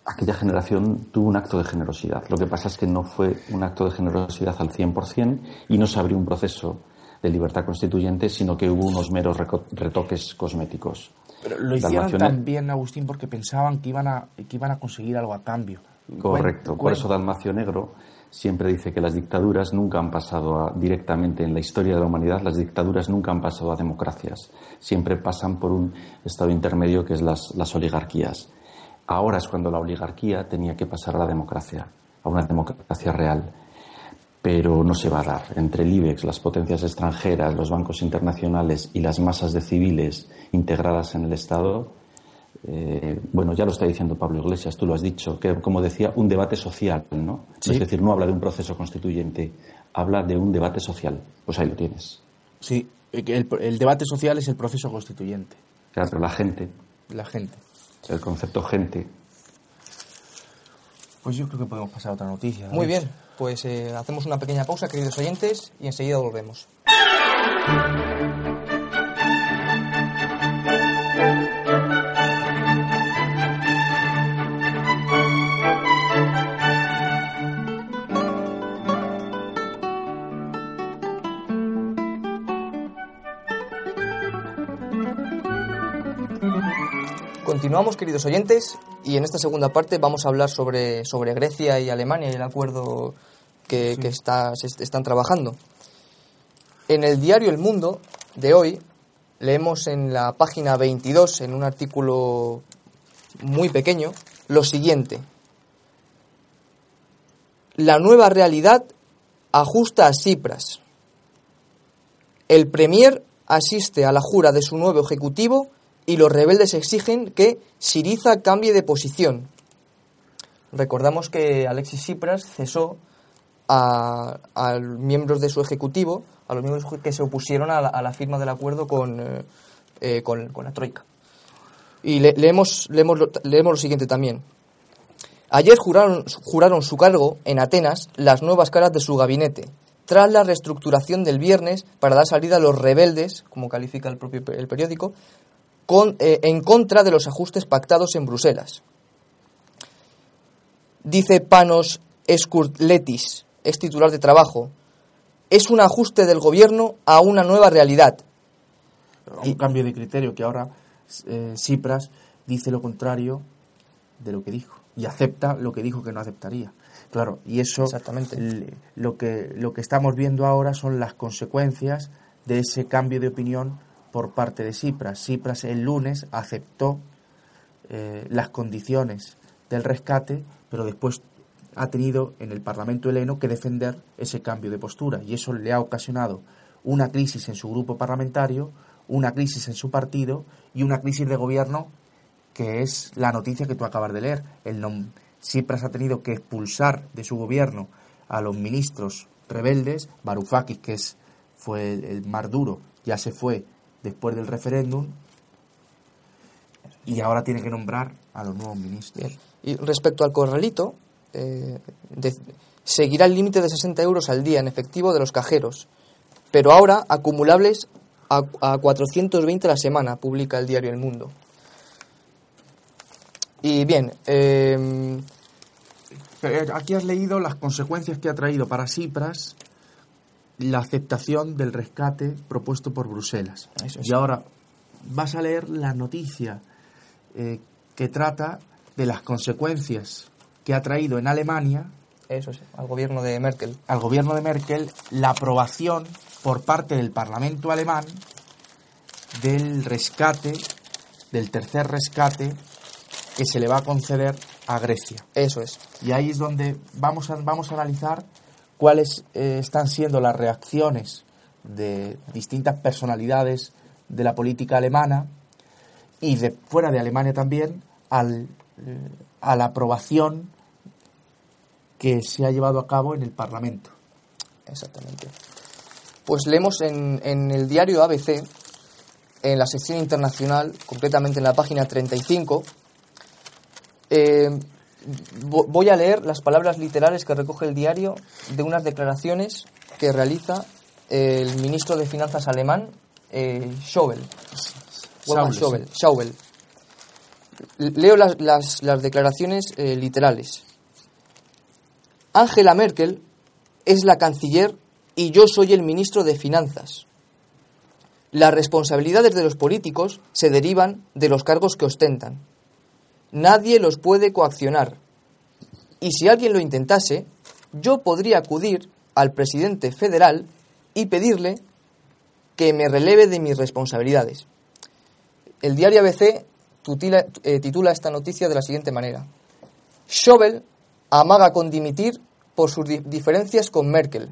aquella generación tuvo un acto de generosidad. Lo que pasa es que no fue un acto de generosidad al 100% y no se abrió un proceso de libertad constituyente, sino que hubo unos meros retoques cosméticos. Pero lo hicieron también, Agustín, porque pensaban que iban a, que iban a conseguir algo a cambio. Correcto. Por eso Dalmacio Negro siempre dice que las dictaduras nunca han pasado directamente en la historia de la humanidad, las dictaduras nunca han pasado a democracias. Siempre pasan por un estado intermedio que es las oligarquías. Ahora es cuando la oligarquía tenía que pasar a la democracia, a una democracia real. Pero no se va a dar. Entre el IBEX, las potencias extranjeras, los bancos internacionales y las masas de civiles integradas en el Estado, eh, bueno, ya lo está diciendo Pablo Iglesias, tú lo has dicho, que como decía, un debate social, ¿no? Es decir, no habla de un proceso constituyente, habla de un debate social. Pues ahí lo tienes. Sí, el, el debate social es el proceso constituyente. Claro, pero la gente. La gente el concepto gente. Pues yo creo que podemos pasar a otra noticia. Muy bien, pues eh, hacemos una pequeña pausa, queridos oyentes, y enseguida volvemos. Continuamos, queridos oyentes, y en esta segunda parte vamos a hablar sobre, sobre Grecia y Alemania y el acuerdo que, está, están trabajando. En el diario El Mundo de hoy leemos en la página 22, en un artículo muy pequeño, lo siguiente. La nueva realidad ajusta a Cipras. El Premier asiste a la jura de su nuevo ejecutivo y los rebeldes exigen que Siriza cambie de posición. Recordamos que Alexis Tsipras cesó a, miembros de su ejecutivo, a los miembros que se opusieron a la, firma del acuerdo con, eh, eh, con, la Troika. Y leemos, leemos, leemos lo siguiente también. Ayer juraron, juraron su cargo en Atenas las nuevas caras de su gabinete, tras la reestructuración del viernes para dar salida a los rebeldes, como califica el propio el periódico, eh, en contra de los ajustes pactados en Bruselas. Dice Panos Escurletis, es titular de trabajo, es un ajuste del gobierno a una nueva realidad. Un cambio de criterio que ahora eh, Cipras dice lo contrario de lo que dijo y acepta lo que dijo que no aceptaría. Claro, y eso Exactamente. lo que lo que estamos viendo ahora son las consecuencias de ese cambio de opinión por parte de Cipras. Cipras el lunes aceptó eh, las condiciones del rescate, pero después ha tenido en el Parlamento heleno que defender ese cambio de postura y eso le ha ocasionado una crisis en su grupo parlamentario, una crisis en su partido y una crisis de gobierno que es la noticia que tú acabas de leer. El Cipras ha tenido que expulsar de su gobierno a los ministros rebeldes, Varoufakis, que es, fue el, el más duro, ya se fue después del referéndum y ahora tiene que nombrar a los nuevos ministros. Y respecto al corralito, eh, seguirá el límite de 60 euros al día en efectivo de los cajeros, pero ahora acumulables a, a 420 a la semana, publica el diario El Mundo. Y bien, eh, Eh, Aquí has leído las consecuencias que ha traído para Cipras la aceptación del rescate propuesto por Bruselas. Eso es. Y ahora vas a leer la noticia eh, que trata de las consecuencias que ha traído en Alemania Eso es, al gobierno de Merkel. al gobierno de Merkel la aprobación por parte del Parlamento alemán del rescate, del tercer rescate que se le va a conceder a Grecia. Eso es. Y ahí es donde vamos a, vamos a analizar cuáles eh, están siendo las reacciones de distintas personalidades de la política alemana y de fuera de Alemania también al, eh, a la aprobación que se ha llevado a cabo en el Parlamento. Exactamente. Pues leemos en, en el diario ABC, en la sección internacional, concretamente en la página 35, eh, voy a leer las palabras literales que recoge el diario de unas declaraciones que realiza el ministro de Finanzas alemán, eh, Schäuble. Schäuble. Leo las, las- las declaraciones eh, literales. Angela Merkel es la canciller y yo soy el ministro de Finanzas. Las responsabilidades de los políticos se derivan de los cargos que ostentan. Nadie los puede coaccionar. Y si alguien lo intentase, yo podría acudir al presidente federal y pedirle que me releve de mis responsabilidades. El diario ABC eh, titula esta noticia de la siguiente manera. Schäuble amaga con dimitir por sus di- diferencias con Merkel.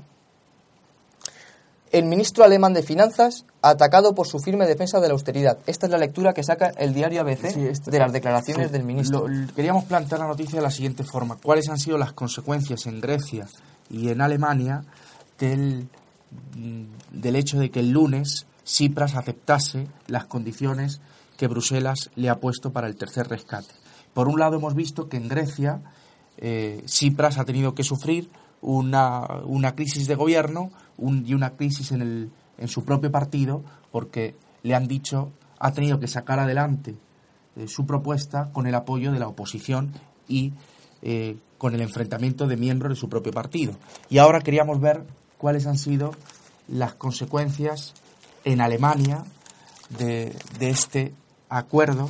El ministro alemán de Finanzas atacado por su firme defensa de la austeridad. Esta es la lectura que saca el diario ABC Sí, de las declaraciones Sí, del ministro. lo- queríamos plantear la noticia de la siguiente forma. ¿Cuáles han sido las consecuencias en Grecia y en Alemania del, mm, del hecho de que el lunes Cipras aceptase las condiciones que Bruselas le ha puesto para el tercer rescate? Por un lado hemos visto que en Grecia eh, Cipras ha tenido que sufrir una, una crisis de gobierno un- y una crisis en, el, en su propio partido porque le han dicho, ha tenido que sacar adelante eh, su propuesta con el apoyo de la oposición y eh, con el enfrentamiento de miembros de su propio partido. Y ahora queríamos ver cuáles han sido las consecuencias en Alemania de, este acuerdo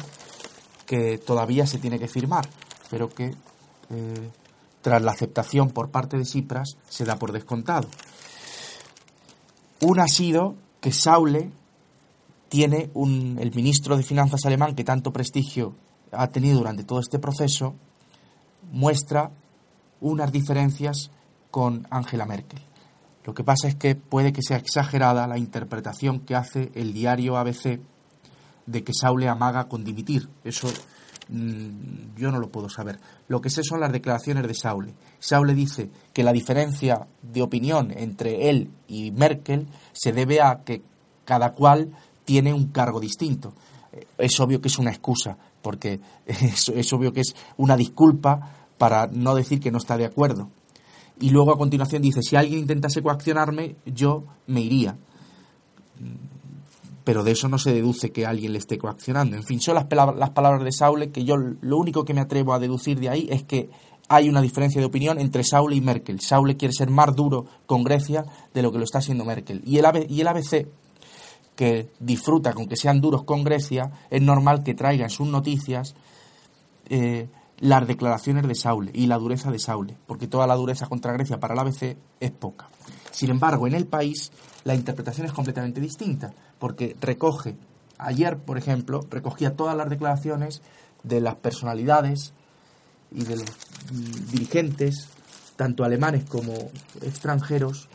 que todavía se tiene que firmar, pero que eh, tras la aceptación por parte de Cipras se da por descontado. Una ha sido que Saule tiene un, el ministro de Finanzas alemán que tanto prestigio ha tenido durante todo este proceso, muestra unas diferencias con Angela Merkel. Lo que pasa es que puede que sea exagerada la interpretación que hace el diario ABC de que Saule amaga con dimitir. Eso yo no lo puedo saber. Lo que sé son las declaraciones de Saule. Saule dice que la diferencia de opinión entre él y Merkel se debe a que cada cual tiene un cargo distinto. Eh, Es obvio que es una excusa, porque es, es obvio que es una disculpa para no decir que no está de acuerdo. Y luego a continuación dice, si alguien intentase coaccionarme, yo me iría pero de eso no se deduce que alguien le esté coaccionando. En fin, son las, las palabras de Saule que yo lo único que me atrevo a deducir de ahí es que hay una diferencia de opinión entre Saule y Merkel. Saule quiere ser más duro con Grecia de lo que lo está haciendo Merkel. Y el, y el ABC, que disfruta con que sean duros con Grecia, es normal que traiga en sus noticias eh, las declaraciones de Saule y la dureza de Saule, porque toda la dureza contra Grecia para el ABC es poca. Sin embargo, en el país la interpretación es completamente distinta, porque recoge, ayer, por ejemplo, recogía todas las declaraciones de las personalidades y de los mm, dirigentes, tanto alemanes como extranjeros,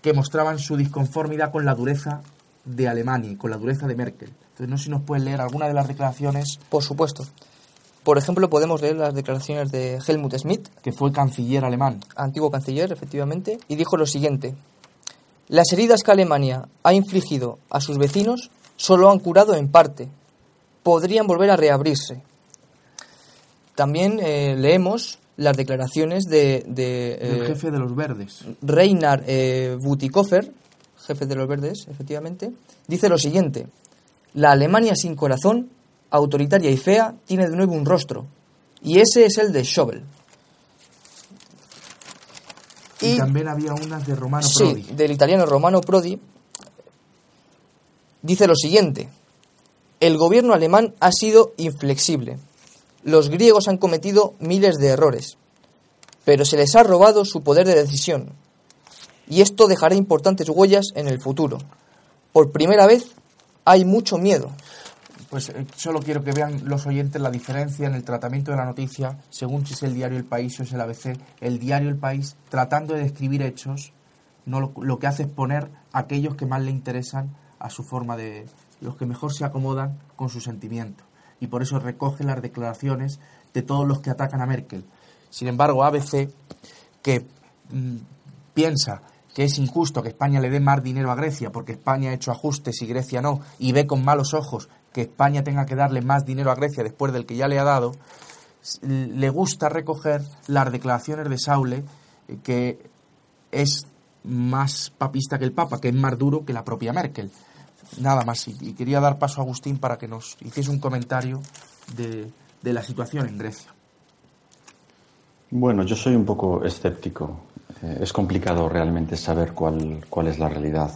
que mostraban su disconformidad con la dureza de Alemania y con la dureza de Merkel. Entonces, no sé si nos puedes leer alguna de las declaraciones Por supuesto. Por ejemplo, podemos leer las declaraciones de Helmut Schmidt, que fue canciller alemán. antiguo canciller, efectivamente, y dijo lo siguiente. Las heridas que Alemania ha infligido a sus vecinos solo han curado en parte. Podrían volver a reabrirse. También eh, leemos las declaraciones de, de, El eh, jefe de los verdes. Reinar eh, Butikofer, jefe de los verdes, efectivamente, dice lo siguiente. La Alemania sin corazón, autoritaria y fea, tiene de nuevo un rostro. Y ese es el de Schäuble. Y, también había unas de Romano Prodi. Sí, del italiano Romano Prodi. Dice lo siguiente. El gobierno alemán ha sido inflexible. Los griegos han cometido miles de errores, pero se les ha robado su poder de decisión. Y esto dejará importantes huellas en el futuro. Por primera vez hay mucho miedo. Pues eh, solo quiero que vean los oyentes la diferencia en el tratamiento de la noticia, según si es el diario El País o es el ABC. El diario El País, tratando de describir hechos, no lo, que hace es poner aquellos que más le interesan a su forma de. los que mejor se acomodan con su sentimiento. Y por eso recoge las declaraciones de todos los que atacan a Merkel. Sin embargo, ABC, que mm, piensa que es injusto que España le dé más dinero a Grecia porque España ha hecho ajustes y Grecia no, y ve con malos ojos que España tenga que darle más dinero a Grecia después del que ya le ha dado, le gusta recoger las declaraciones de Saule, eh, que es más papista que el Papa, que es más duro que la propia Merkel. Nada más, y, quería dar paso a Agustín para que nos hiciese un comentario de, de la situación en Grecia. Bueno, yo soy un poco escéptico. Eh, es complicado realmente saber cuál, cuál es la realidad,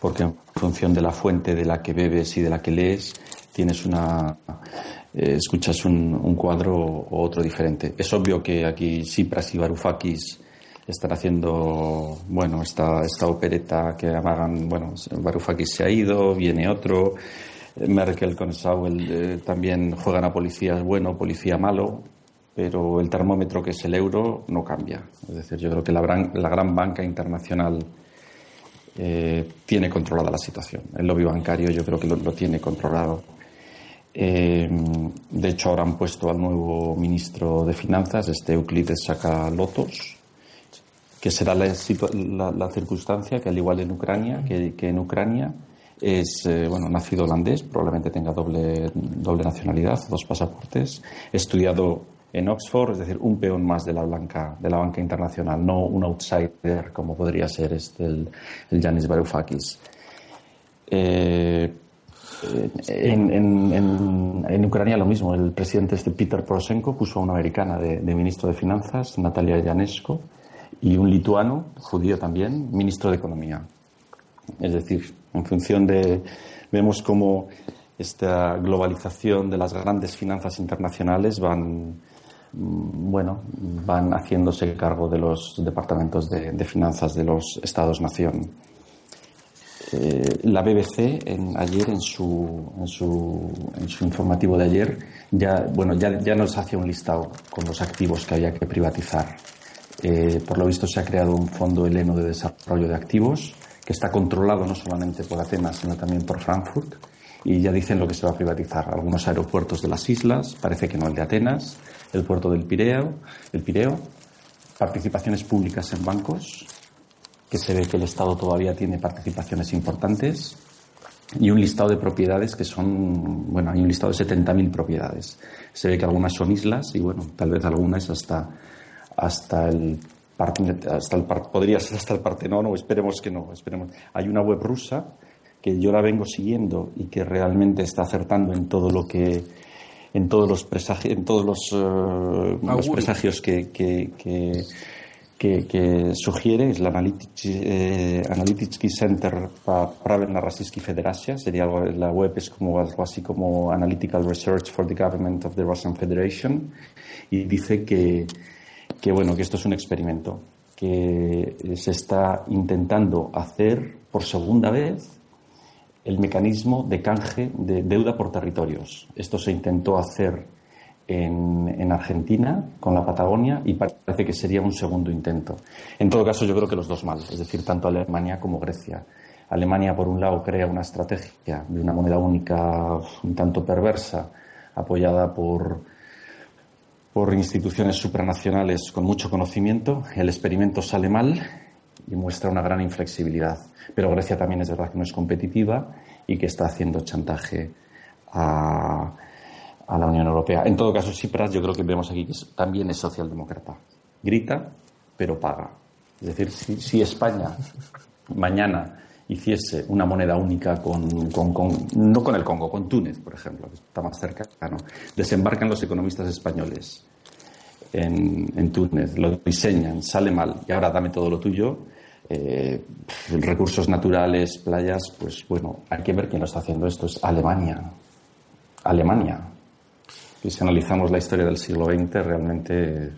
porque en función de la fuente de la que bebes y de la que lees, tienes una eh, escuchas un, cuadro o otro diferente. Es obvio que aquí Cipras y Varoufakis están haciendo, bueno, esta, esta opereta que amagan, bueno, Varoufakis se ha ido, viene otro, Merkel con Saul eh, también juegan a policía bueno, policía malo, pero el termómetro que es el euro no cambia. Es decir, yo creo que la gran, la gran banca internacional eh, tiene controlada la situación. El lobby bancario yo creo que lo, tiene controlado. Eh, de hecho, ahora han puesto al nuevo ministro de Finanzas, este Euclides Lotos, que será la, la, circunstancia que, al igual en Ucrania, que, en Ucrania es eh, bueno nacido holandés, probablemente tenga doble, doble nacionalidad, dos pasaportes, estudiado en Oxford, es decir, un peón más de la, blanca, de la banca internacional, no un outsider como podría ser este, el, el Yanis Varoufakis. Eh, en, Ucrania lo mismo, el presidente este Peter Poroshenko puso a una americana de, ministro de Finanzas, Natalia Yanesko, y un lituano, judío también, ministro de Economía. Es decir, en función de... Vemos cómo esta globalización de las grandes finanzas internacionales van bueno, van haciéndose cargo de los departamentos de, finanzas de los Estados-nación. Eh, la BBC ayer en su, informativo de ayer ya, bueno, ya, nos hacía un listado con los activos que había que privatizar. Eh, por lo visto se ha creado un fondo heleno de desarrollo de activos que está controlado no solamente por Atenas sino también por Frankfurt y ya dicen lo que se va a privatizar. Algunos aeropuertos de las islas, parece que no el de Atenas, el puerto del Pireo, el Pireo, participaciones públicas en bancos, que se ve que el Estado todavía tiene participaciones importantes, y un listado de propiedades que son, bueno, hay un listado de 70.000 propiedades. Se ve que algunas son islas y, bueno, tal vez algunas hasta, hasta el hasta el podría ser hasta el Partenón o esperemos que no, esperemos. Hay una web rusa que yo la vengo siguiendo y que realmente está acertando en todo lo que en todos los presagios, en todos los, eh, presagios que, que, que, sugiere, es la eh, Analytics, Center para Pravedna Rossiyski Federacia, sería la web es como algo así como Analytical Research for the Government of the Russian Federation, y dice que, que bueno, que esto es un experimento que se está intentando hacer por segunda vez el mecanismo de canje de deuda por territorios. Esto se intentó hacer en, Argentina con la Patagonia y parece que sería un segundo intento. En todo caso, yo creo que los dos mal, es decir, tanto Alemania como Grecia. Alemania, por un lado, crea una estrategia de una moneda única un tanto perversa, apoyada por, por instituciones supranacionales con mucho conocimiento. El experimento sale mal y muestra una gran inflexibilidad. Pero Grecia también es verdad que no es competitiva y que está haciendo chantaje a, la Unión Europea. En todo caso, Tsipras yo creo que vemos aquí que también es socialdemócrata. Grita, pero paga. Es decir, si, España mañana hiciese una moneda única con, con, no con el Congo, con Túnez, por ejemplo, que está más cerca, desembarcan los economistas españoles en, en Túnez, lo diseñan, sale mal y ahora dame todo lo tuyo, eh, recursos naturales, playas, pues bueno, hay que ver quién lo está haciendo esto. Es Alemania. Alemania. Y si analizamos la historia del siglo XX, realmente,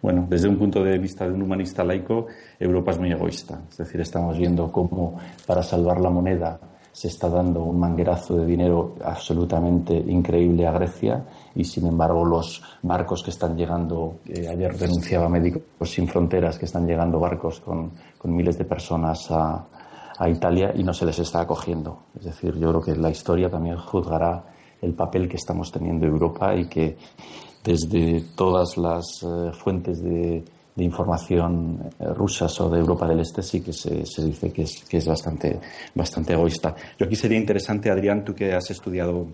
bueno, desde un punto de vista de un humanista laico, Europa es muy egoísta. Es decir, estamos viendo cómo para salvar la moneda se está dando un manguerazo de dinero absolutamente increíble a Grecia y sin embargo los barcos que están llegando, eh, ayer denunciaba Médicos Sin Fronteras que están llegando barcos con, con miles de personas a, a, Italia y no se les está acogiendo. Es decir, yo creo que la historia también juzgará el papel que estamos teniendo Europa y que desde todas las eh, fuentes de de información eh, rusas o de Europa del Este sí que se, se dice que es, que es bastante, bastante egoísta. Yo aquí sería interesante, Adrián, tú que has estudiado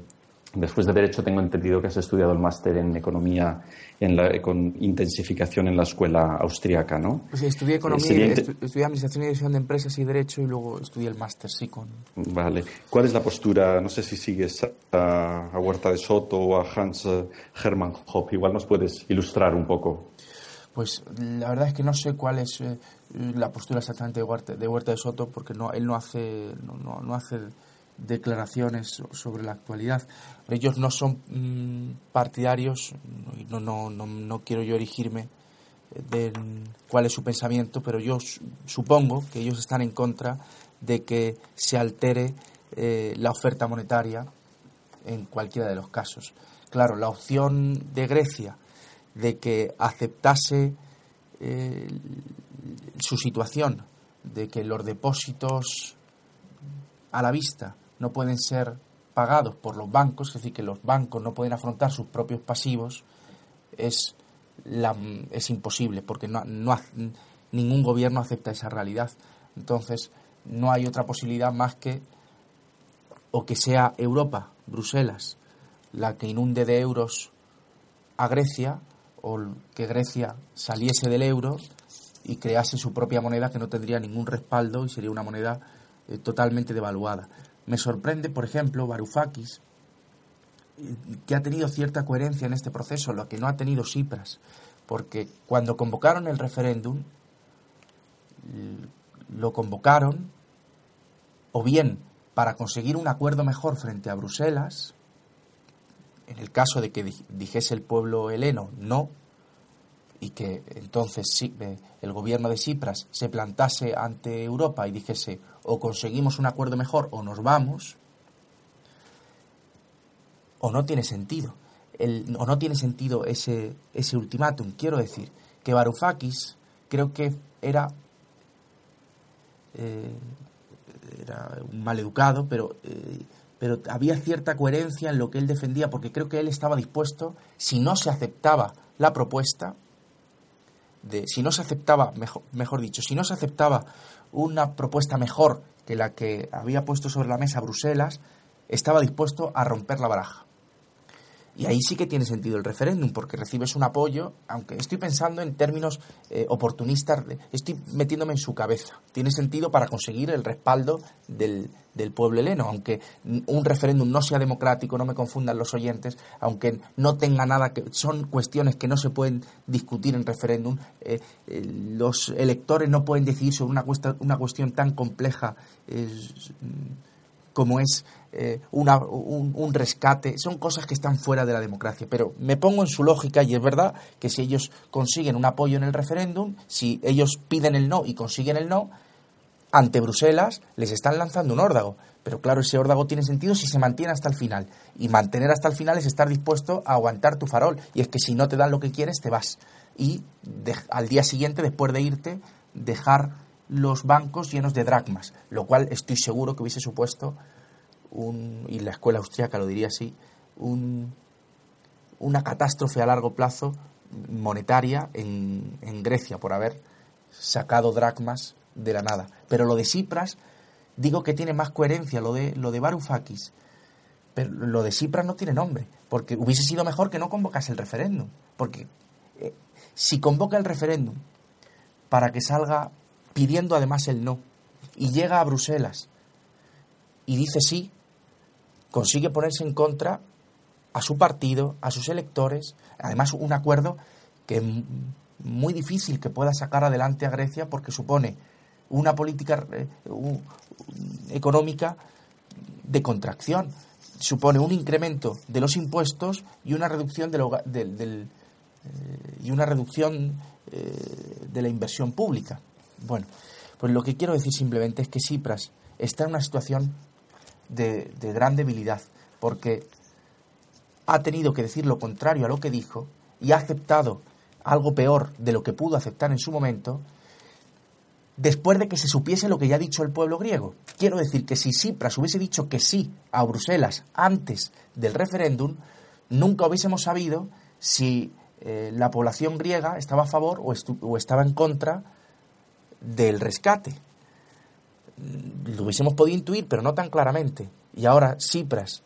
Después de Derecho tengo entendido que has estudiado el máster en Economía en la, con intensificación en la escuela austríaca, ¿no? Pues sí, estudié Economía, eh, estudié Administración y Dirección de Empresas y Derecho y luego estudié el máster, sí, con... Vale. ¿Cuál es la postura? No sé si sigues a, a Huerta de Soto o a Hans Hermann Hoppe. Igual nos puedes ilustrar un poco. Pues la verdad es que no sé cuál es eh, la postura exactamente de Huerta, de Huerta de Soto, porque no, él no hace, no, no, hace declaraciones sobre la actualidad. Ellos no son mm, partidarios, no, no, no, no quiero yo erigirme de cuál es su pensamiento, pero yo supongo que ellos están en contra de que se altere eh, la oferta monetaria en cualquiera de los casos. Claro, la opción de Grecia de que aceptase eh, su situación, de que los depósitos a la vista no pueden ser pagados por los bancos, es decir, que los bancos no pueden afrontar sus propios pasivos, es, la, es imposible, porque no, ningún gobierno acepta esa realidad. Entonces, no hay otra posibilidad más que o que sea Europa, Bruselas, la que inunde de euros a Grecia, o que Grecia saliese del euro y crease su propia moneda que no tendría ningún respaldo y sería una moneda eh, totalmente devaluada. Me sorprende, por ejemplo, Varoufakis, eh, que ha tenido cierta coherencia en este proceso, lo que no ha tenido Cipras, porque cuando convocaron el referéndum, lo convocaron o bien para conseguir un acuerdo mejor frente a Bruselas, en el caso de que dijese el pueblo heleno no, y que entonces eh, el gobierno de Cipras se plantase ante Europa y dijese o conseguimos un acuerdo mejor o nos vamos, o no tiene sentido. El, o no tiene sentido ese, ese ultimátum. Quiero decir que Varoufakis creo que era, eh, era un maleducado, pero eh, pero había cierta coherencia en lo que él defendía, porque creo que él estaba dispuesto, si no se aceptaba la propuesta, de, si no se aceptaba, mejor, mejor dicho, si no se aceptaba una propuesta mejor que la que había puesto sobre la mesa Bruselas, estaba dispuesto a romper la baraja. Y ahí sí que tiene sentido el referéndum, porque recibes un apoyo, aunque estoy pensando en términos eh, oportunistas, estoy metiéndome en su cabeza. Tiene sentido para conseguir el respaldo del, del pueblo heleno, aunque un referéndum no sea democrático, no me confundan los oyentes, aunque no tenga nada que. Son cuestiones que no se pueden discutir en referéndum. Eh, eh, los electores no pueden decidir sobre una, una cuestión tan compleja como es eh, una, un, rescate, son cosas que están fuera de la democracia. Pero me pongo en su lógica y es verdad que si ellos consiguen un apoyo en el referéndum, si ellos piden el no y consiguen el no, ante Bruselas les están lanzando un órdago. Pero claro, ese órdago tiene sentido si se mantiene hasta el final. Y mantener hasta el final es estar dispuesto a aguantar tu farol. Y es que si no te dan lo que quieres, te vas. Y al día siguiente, después de irte, dejar los bancos llenos de dracmas. Lo cual estoy seguro que hubiese supuesto y la escuela austriaca lo diría así, un, una catástrofe a largo plazo monetaria en, en, Grecia por haber sacado dracmas de la nada. Pero lo de Cipras, digo que tiene más coherencia, lo de, lo de Varoufakis. Pero lo de Cipras no tiene nombre, porque hubiese sido mejor que no convocase el referéndum. Porque eh, si convoca el referéndum para que salga pidiendo además el no, y llega a Bruselas y dice sí, consigue ponerse en contra a su partido, a sus electores, además un acuerdo que es muy difícil que pueda sacar adelante a Grecia porque supone una política eh, económica de contracción, supone un incremento de los impuestos y una reducción de del, eh, y una reducción eh, de la inversión pública. Bueno, pues lo que quiero decir simplemente es que Cipras está en una situación de, gran debilidad, porque ha tenido que decir lo contrario a lo que dijo y ha aceptado algo peor de lo que pudo aceptar en su momento, después de que se supiese lo que ya ha dicho el pueblo griego. Quiero decir que si Cipras hubiese dicho que sí a Bruselas antes del referéndum, nunca hubiésemos sabido si eh, la población griega estaba a favor o, o, estaba en contra del rescate. Lo hubiésemos podido intuir, pero no tan claramente. Y ahora Cipras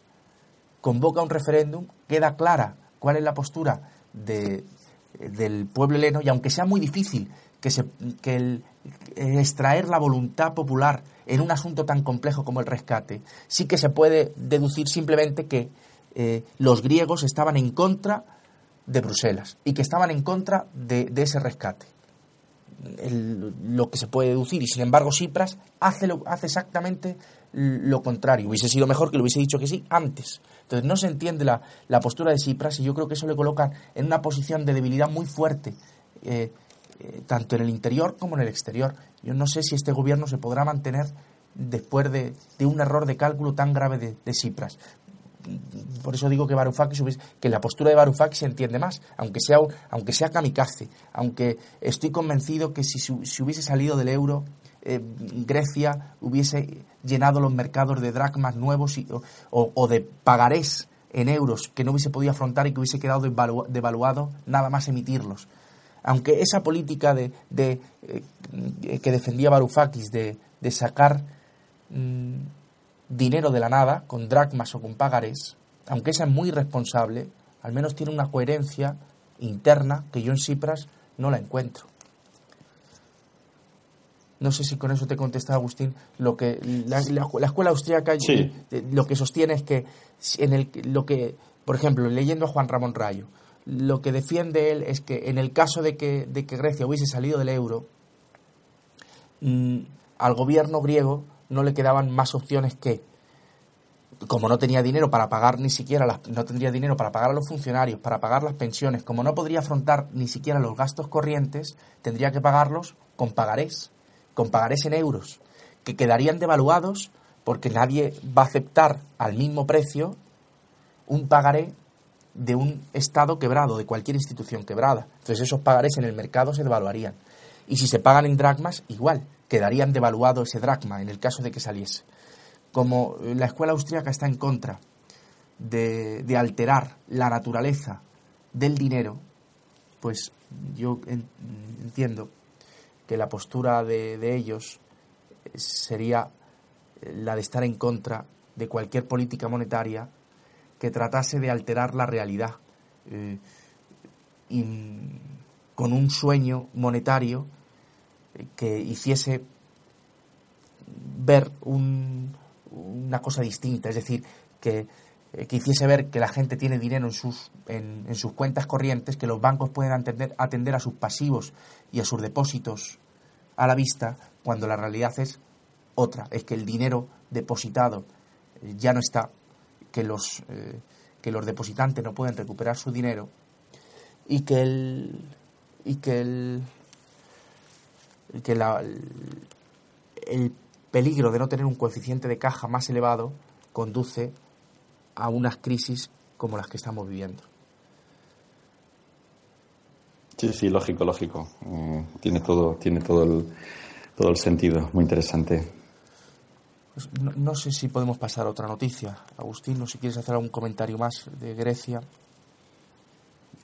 convoca un referéndum, queda clara cuál es la postura de, del pueblo heleno y aunque sea muy difícil que, se, que extraer la voluntad popular en un asunto tan complejo como el rescate, sí que se puede deducir simplemente que eh, los griegos estaban en contra de Bruselas y que estaban en contra de, ese rescate. Lo que se puede deducir. Y sin embargo, Cipras hace, lo, hace exactamente lo contrario. Hubiese sido mejor que lo hubiese dicho que sí antes. Entonces no se entiende la, la postura de Tsipras y yo creo que eso le coloca en una posición de debilidad muy fuerte, eh, eh, tanto en el interior como en el exterior. Yo no sé si este gobierno se podrá mantener después de, de un error de cálculo tan grave de, de Tsipras. Por eso digo que Varoufakis que la postura de Varoufakis se entiende más, aunque sea aunque sea kamikaze, aunque estoy convencido que si, si hubiese salido del euro eh, Grecia hubiese llenado los mercados de dracmas nuevos o, de pagarés en euros que no hubiese podido afrontar y que hubiese quedado devaluado nada más emitirlos. Aunque esa política de, eh, que defendía Varoufakis de, sacar mm, dinero de la nada con dracmas o con pagarés, aunque esa es muy responsable, al menos tiene una coherencia interna que yo en Cipras no la encuentro. No sé si con eso te contesta Agustín. Lo que la, escuela austríaca eh, lo que sostiene es que en el lo que, por ejemplo, leyendo a Juan Ramón Rayo, lo que defiende él es que en el caso de que, de que Grecia hubiese salido del euro, mm, al gobierno griego no le quedaban más opciones que como no tenía dinero para pagar ni siquiera las, no tendría dinero para pagar a los funcionarios, para pagar las pensiones, como no podría afrontar ni siquiera los gastos corrientes, tendría que pagarlos con pagarés con pagarés en euros, que quedarían devaluados porque nadie va a aceptar al mismo precio un pagaré de un Estado quebrado, de cualquier institución quebrada. Entonces esos pagarés en el mercado se devaluarían. Y si se pagan en dracmas, igual, quedarían devaluado ese dracma en el caso de que saliese. Como la escuela austríaca está en contra de, de alterar la naturaleza del dinero, pues yo entiendo que la postura de, ellos sería la de estar en contra de cualquier política monetaria que tratase de alterar la realidad eh, con un sueño monetario que hiciese ver una cosa distinta, es decir, que, que, hiciese ver que la gente tiene dinero en sus, en sus cuentas corrientes, que los bancos pueden atender, atender a sus pasivos y a sus depósitos a la vista cuando la realidad es otra, es que el dinero depositado eh, ya no está, que los, eh, que los depositantes no pueden recuperar su dinero y que el, y que el, que la, el peligro de no tener un coeficiente de caja más elevado conduce a unas crisis como las que estamos viviendo. Sí, sí, lógico, lógico. Eh, tiene todo, tiene todo el, todo el sentido. Muy interesante. Pues no, sé si podemos pasar a otra noticia. Agustín, no si quieres hacer algún comentario más de Grecia.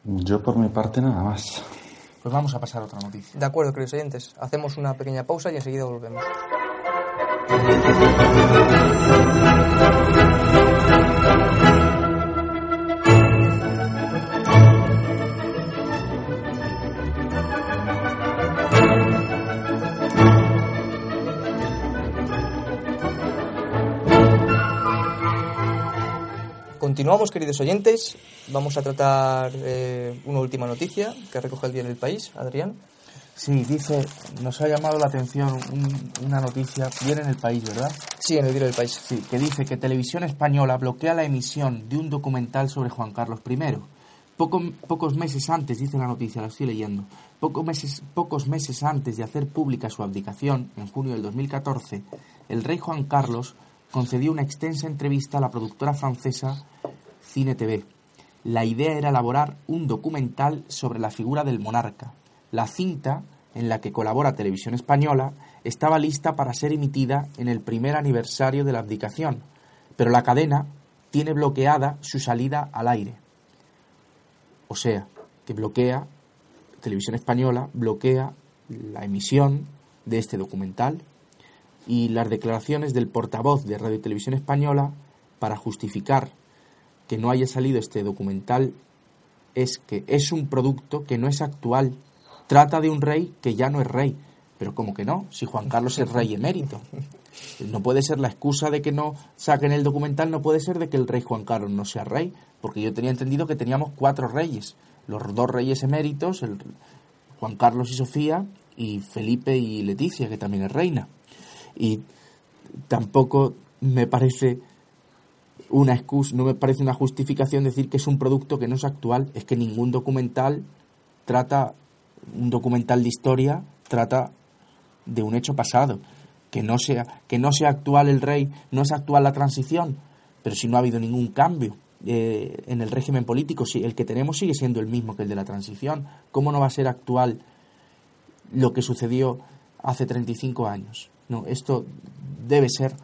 Yo por mi parte nada más. Pues vamos a pasar a otra noticia. De acuerdo, queridos oyentes. Hacemos una pequeña pausa y enseguida volvemos. Continuamos, queridos oyentes. Vamos a tratar eh, una última noticia que recoge el día del país. Adrián. Sí, dice, nos ha llamado la atención una noticia, viene en el país, ¿verdad? Sí, en el diario del país. Sí, que dice que Televisión Española bloquea la emisión de un documental sobre Juan Carlos I. pocos meses antes, dice la noticia, la estoy leyendo, pocos meses, pocos meses antes de hacer pública su abdicación, en junio del 2014, el rey Juan Carlos concedió una extensa entrevista a la productora francesa Cine TV. La idea era elaborar un documental sobre la figura del monarca, la cinta, en la que colabora Televisión Española, estaba lista para ser emitida en el primer aniversario de la abdicación, pero la cadena tiene bloqueada su salida al aire. O sea, que bloquea, Televisión Española bloquea la emisión de este documental y las declaraciones del portavoz de Radio Televisión Española para justificar que no haya salido este documental es que es un producto que no es actual Trata de un rey que ya no es rey. Pero como que no, si Juan Carlos es rey emérito. No puede ser la excusa de que no saquen el documental, no puede ser de que el rey Juan Carlos no sea rey, porque yo tenía entendido que teníamos cuatro reyes, los dos reyes eméritos, el Juan Carlos y Sofía, y Felipe y Leticia, que también es reina. Y tampoco me parece una excusa, no me parece una justificación decir que es un producto que no es actual, es que ningún documental trata un documental de historia trata de un hecho pasado, que no sea, que no sea actual el rey, no es actual la transición, pero si no ha habido ningún cambio eh, en el régimen político, si el que tenemos sigue siendo el mismo que el de la transición, ¿cómo no va a ser actual lo que sucedió hace 35 años? No, esto debe ser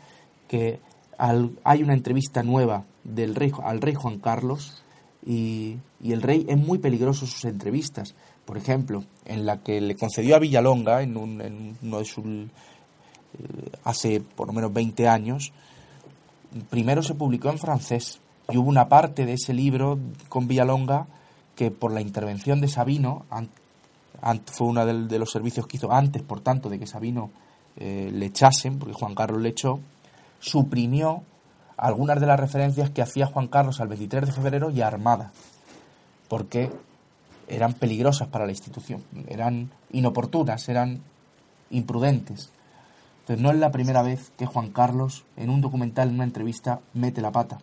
que hay una entrevista nueva del rey, al rey Juan Carlos y, y el rey es muy peligroso sus entrevistas por ejemplo, en la que le concedió a Villalonga, en, uno de sus. Eh, hace por lo menos 20 años, primero se publicó en francés y hubo una parte de ese libro con Villalonga que por la intervención de Sabino, fue uno de, los servicios que hizo antes, por tanto, de que Sabino eh, le echasen, porque Juan Carlos le echó, suprimió algunas de las referencias que hacía Juan Carlos al 23 de febrero y a Armada, porque eran peligrosas para la institución, eran inoportunas, eran imprudentes. Entonces no es la primera vez que Juan Carlos en un documental, en una entrevista, mete la pata.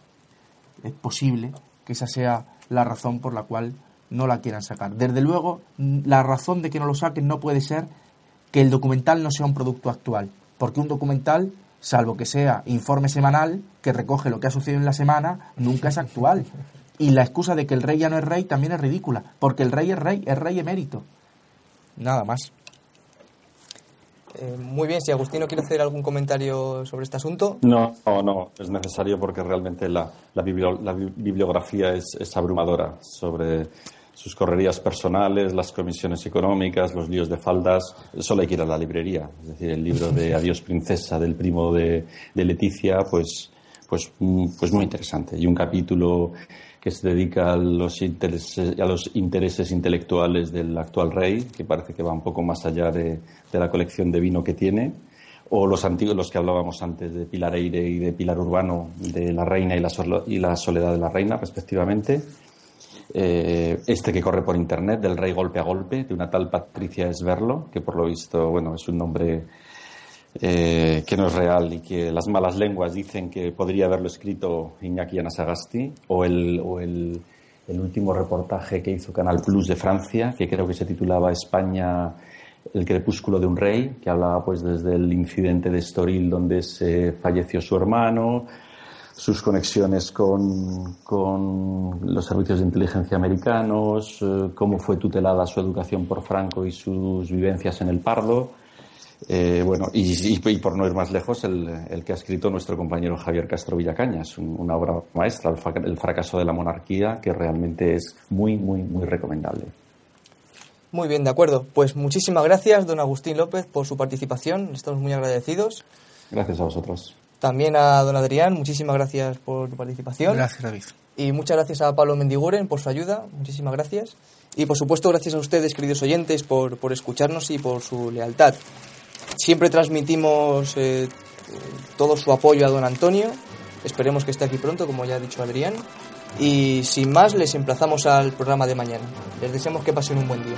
Es posible que esa sea la razón por la cual no la quieran sacar. Desde luego, la razón de que no lo saquen no puede ser que el documental no sea un producto actual, porque un documental, salvo que sea informe semanal, que recoge lo que ha sucedido en la semana, nunca es actual. Y la excusa de que el rey ya no es rey también es ridícula, porque el rey es rey, es rey emérito. Nada más. Eh, muy bien, si Agustino quiere hacer algún comentario sobre este asunto. No, no, no es necesario porque realmente la, la, bibliografía es, es, abrumadora sobre sus correrías personales, las comisiones económicas, los líos de faldas. Solo hay que ir a la librería. Es decir, el libro de Adiós Princesa del primo de, de Leticia, pues, pues, mm, pues muy interesante. Y un capítulo que se dedica a los, intereses, a los intereses intelectuales del actual rey, que parece que va un poco más allá de, la colección de vino que tiene, o los antiguos, los que hablábamos antes de Pilar Eire y de Pilar Urbano, de la reina y la, y la soledad de la reina, respectivamente. Eh, este que corre por internet, del rey golpe a golpe, de una tal Patricia Esberlo, que por lo visto, bueno, es un nombre eh, que no es real y que las malas lenguas dicen que podría haberlo escrito Iñaki Anasagasti, o el, o el, último reportaje que hizo Canal Plus de Francia, que creo que se titulaba España, el crepúsculo de un rey, que hablaba pues desde el incidente de Estoril donde se falleció su hermano, sus conexiones con, con, los servicios de inteligencia americanos, eh, cómo fue tutelada su educación por Franco y sus vivencias en el Pardo. Eh, bueno, y, por no ir más lejos, el, que ha escrito nuestro compañero Javier Castro Villacañas, una obra maestra, el, fracaso de la monarquía, que realmente es muy, muy, muy recomendable. Muy bien, de acuerdo. Pues muchísimas gracias, don Agustín López, por su participación. Estamos muy agradecidos. Gracias a vosotros. También a don Adrián, muchísimas gracias por tu participación. Gracias, David. Y muchas gracias a Pablo Mendiguren por su ayuda. Muchísimas gracias. Y por supuesto, gracias a ustedes, queridos oyentes, por, por escucharnos y por su lealtad. Siempre transmitimos eh, todo su apoyo a don Antonio. Esperemos que esté aquí pronto, como ya ha dicho Adrián. Y sin más, les emplazamos al programa de mañana. Les deseamos que pasen un buen día.